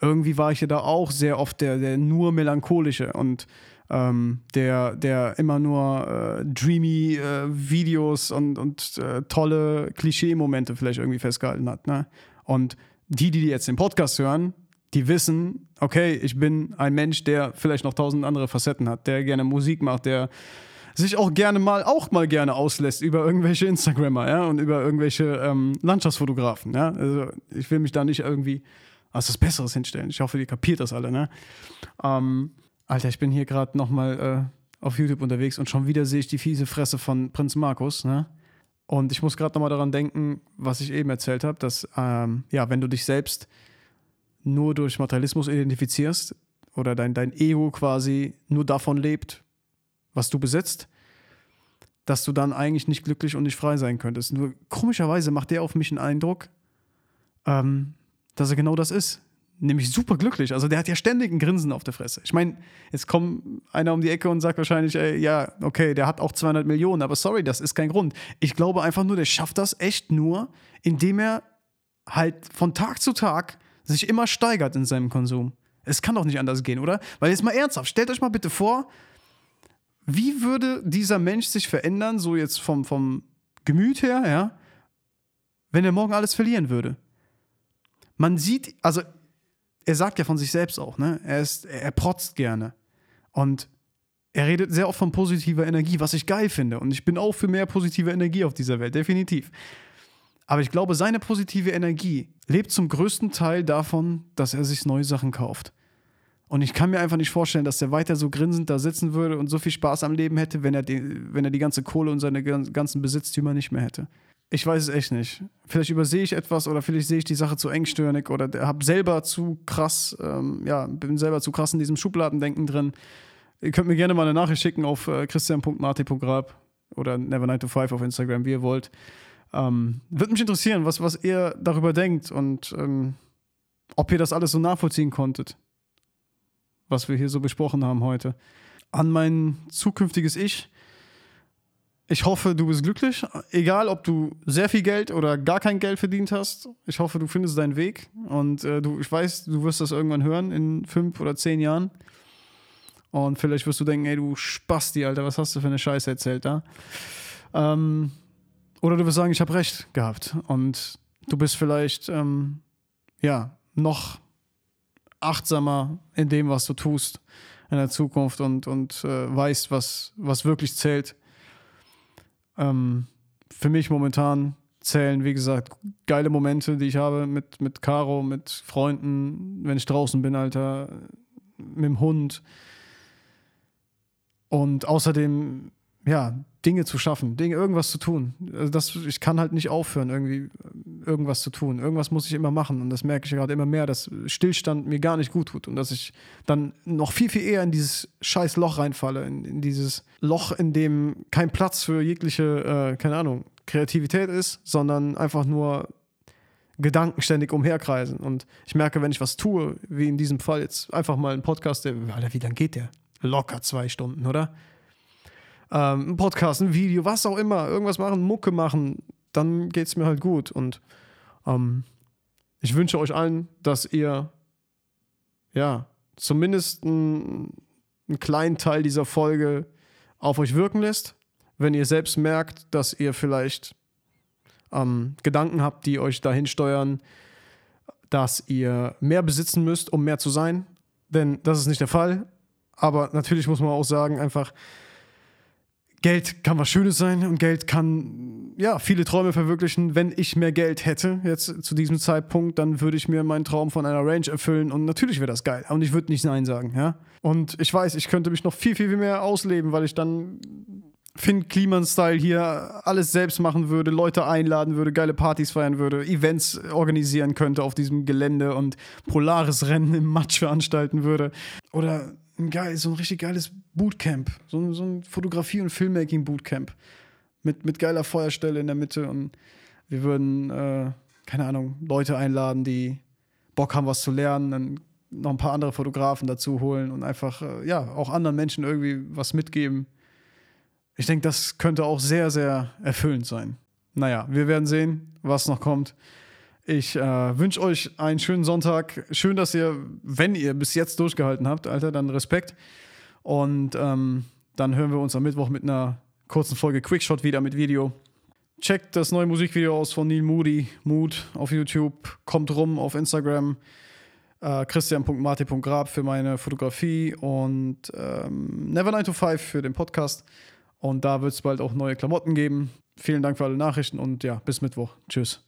Irgendwie war ich ja da auch sehr oft der, der nur melancholische und ähm, der, der immer nur äh, dreamy äh, Videos und, und äh, tolle Klischee-Momente vielleicht irgendwie festgehalten hat. Ne? Und die, die jetzt den Podcast hören, die wissen, okay, ich bin ein Mensch, der vielleicht noch tausend andere Facetten hat, der gerne Musik macht, der sich auch gerne mal, auch mal gerne auslässt über irgendwelche Instagrammer, ja, und über irgendwelche ähm, Landschaftsfotografen, ja. Also ich will mich da nicht irgendwie als was Besseres hinstellen. Ich hoffe, ihr kapiert das alle, ne? Ähm, Alter, ich bin hier gerade nochmal äh, auf YouTube unterwegs und schon wieder sehe ich die fiese Fresse von Prinz Markus, ne? Und ich muss gerade nochmal daran denken, was ich eben erzählt habe, dass, ähm, ja, wenn du dich selbst nur durch Materialismus identifizierst oder dein, dein Ego quasi nur davon lebt, was du besitzt, dass du dann eigentlich nicht glücklich und nicht frei sein könntest. Nur komischerweise macht der auf mich einen Eindruck, ähm, dass er genau das ist. nämlich super glücklich. Also der hat ja ständig ein Grinsen auf der Fresse. Ich meine, jetzt kommt einer um die Ecke und sagt wahrscheinlich, ey, ja, okay, der hat auch 200 Millionen, aber sorry, das ist kein Grund. Ich glaube einfach nur, der schafft das echt nur, indem er halt von Tag zu Tag sich immer steigert in seinem Konsum. Es kann doch nicht anders gehen, oder? Weil jetzt mal ernsthaft, stellt euch mal bitte vor, wie würde dieser Mensch sich verändern, so jetzt vom, vom Gemüt her, ja, wenn er morgen alles verlieren würde? Man sieht, also er sagt ja von sich selbst auch, ne? Er, ist, er protzt gerne. Und er redet sehr oft von positiver Energie, was ich geil finde. Und ich bin auch für mehr positive Energie auf dieser Welt, definitiv. Aber ich glaube, seine positive Energie lebt zum größten Teil davon, dass er sich neue Sachen kauft. Und ich kann mir einfach nicht vorstellen, dass er weiter so grinsend da sitzen würde und so viel Spaß am Leben hätte, wenn er die, wenn er die ganze Kohle und seine ganzen Besitztümer nicht mehr hätte. Ich weiß es echt nicht. Vielleicht übersehe ich etwas oder vielleicht sehe ich die Sache zu engstirnig oder habe selber zu krass, ähm, ja, bin selber zu krass in diesem Schubladendenken drin. Ihr könnt mir gerne mal eine Nachricht schicken auf äh, christian.marti.grab oder never9to5 auf Instagram, wie ihr wollt. Ähm, Würde mich interessieren, was, was ihr darüber denkt und ähm, ob ihr das alles so nachvollziehen konntet, was wir hier so besprochen haben heute. An mein zukünftiges Ich ich hoffe, du bist glücklich. Egal, ob du sehr viel Geld oder gar kein Geld verdient hast. Ich hoffe, du findest deinen Weg. Und äh, du, ich weiß, du wirst das irgendwann hören in fünf oder zehn Jahren. Und vielleicht wirst du denken, ey, du Spasti, Alter, was hast du für eine Scheiße erzählt da? Ähm, oder du wirst sagen, ich habe recht gehabt. Und du bist vielleicht, ähm, ja, noch achtsamer in dem, was du tust in der Zukunft und, und äh, weißt, was, was wirklich zählt. Ähm, für mich momentan zählen, wie gesagt, geile Momente, die ich habe mit, mit Caro, mit Freunden, wenn ich draußen bin, Alter, mit dem Hund. Und außerdem, ja, Dinge zu schaffen, Dinge, irgendwas zu tun. Also das, ich kann halt nicht aufhören, irgendwie irgendwas zu tun. Irgendwas muss ich immer machen. Und das merke ich gerade immer mehr, dass Stillstand mir gar nicht gut tut und dass ich dann noch viel, viel eher in dieses scheiß Loch reinfalle, in, in dieses Loch, in dem kein Platz für jegliche, äh, keine Ahnung, Kreativität ist, sondern einfach nur Gedanken ständig umherkreisen. Und ich merke, wenn ich was tue, wie in diesem Fall jetzt einfach mal ein Podcast, der, Alter, wie lang geht der? Locker zwei Stunden, oder? ähm, ein Podcast, ein Video, was auch immer, irgendwas machen, Mucke machen, dann geht es mir halt gut. Und ähm, ich wünsche euch allen, dass ihr ja zumindest einen, einen kleinen Teil dieser Folge auf euch wirken lässt. Wenn ihr selbst merkt, dass ihr vielleicht ähm, Gedanken habt, die euch dahin steuern, dass ihr mehr besitzen müsst, um mehr zu sein. Denn das ist nicht der Fall. Aber natürlich muss man auch sagen, einfach, Geld kann was Schönes sein und Geld kann ja viele Träume verwirklichen. Wenn ich mehr Geld hätte, jetzt zu diesem Zeitpunkt, dann würde ich mir meinen Traum von einer Range erfüllen und natürlich wäre das geil. Und ich würde nicht Nein sagen, ja. Und ich weiß, ich könnte mich noch viel, viel, viel mehr ausleben, weil ich dann Finn Kliman-Style hier alles selbst machen würde, Leute einladen würde, geile Partys feiern würde, Events organisieren könnte auf diesem Gelände und Polaris-Rennen im Matsch veranstalten würde. Oder ein geil, so ein richtig geiles Bootcamp. So ein, so ein Fotografie- und Filmmaking-Bootcamp. Mit, mit geiler Feuerstelle in der Mitte und wir würden, äh, keine Ahnung, Leute einladen, die Bock haben, was zu lernen, dann noch ein paar andere Fotografen dazu holen und einfach, äh, ja, auch anderen Menschen irgendwie was mitgeben. Ich denke, das könnte auch sehr, sehr erfüllend sein. Naja, wir werden sehen, was noch kommt. Ich äh, wünsche euch einen schönen Sonntag. Schön, dass ihr, wenn ihr bis jetzt durchgehalten habt, Alter, dann Respekt. Und ähm, dann hören wir uns am Mittwoch mit einer kurzen Folge Quickshot wieder mit Video. Checkt das neue Musikvideo aus von Neil Moody, Mood auf YouTube. Kommt rum auf Instagram. Äh, Christian.marti.grab für meine Fotografie und ähm, Never9 to 5 für den Podcast. Und da wird es bald auch neue Klamotten geben. Vielen Dank für alle Nachrichten und ja, bis Mittwoch. Tschüss.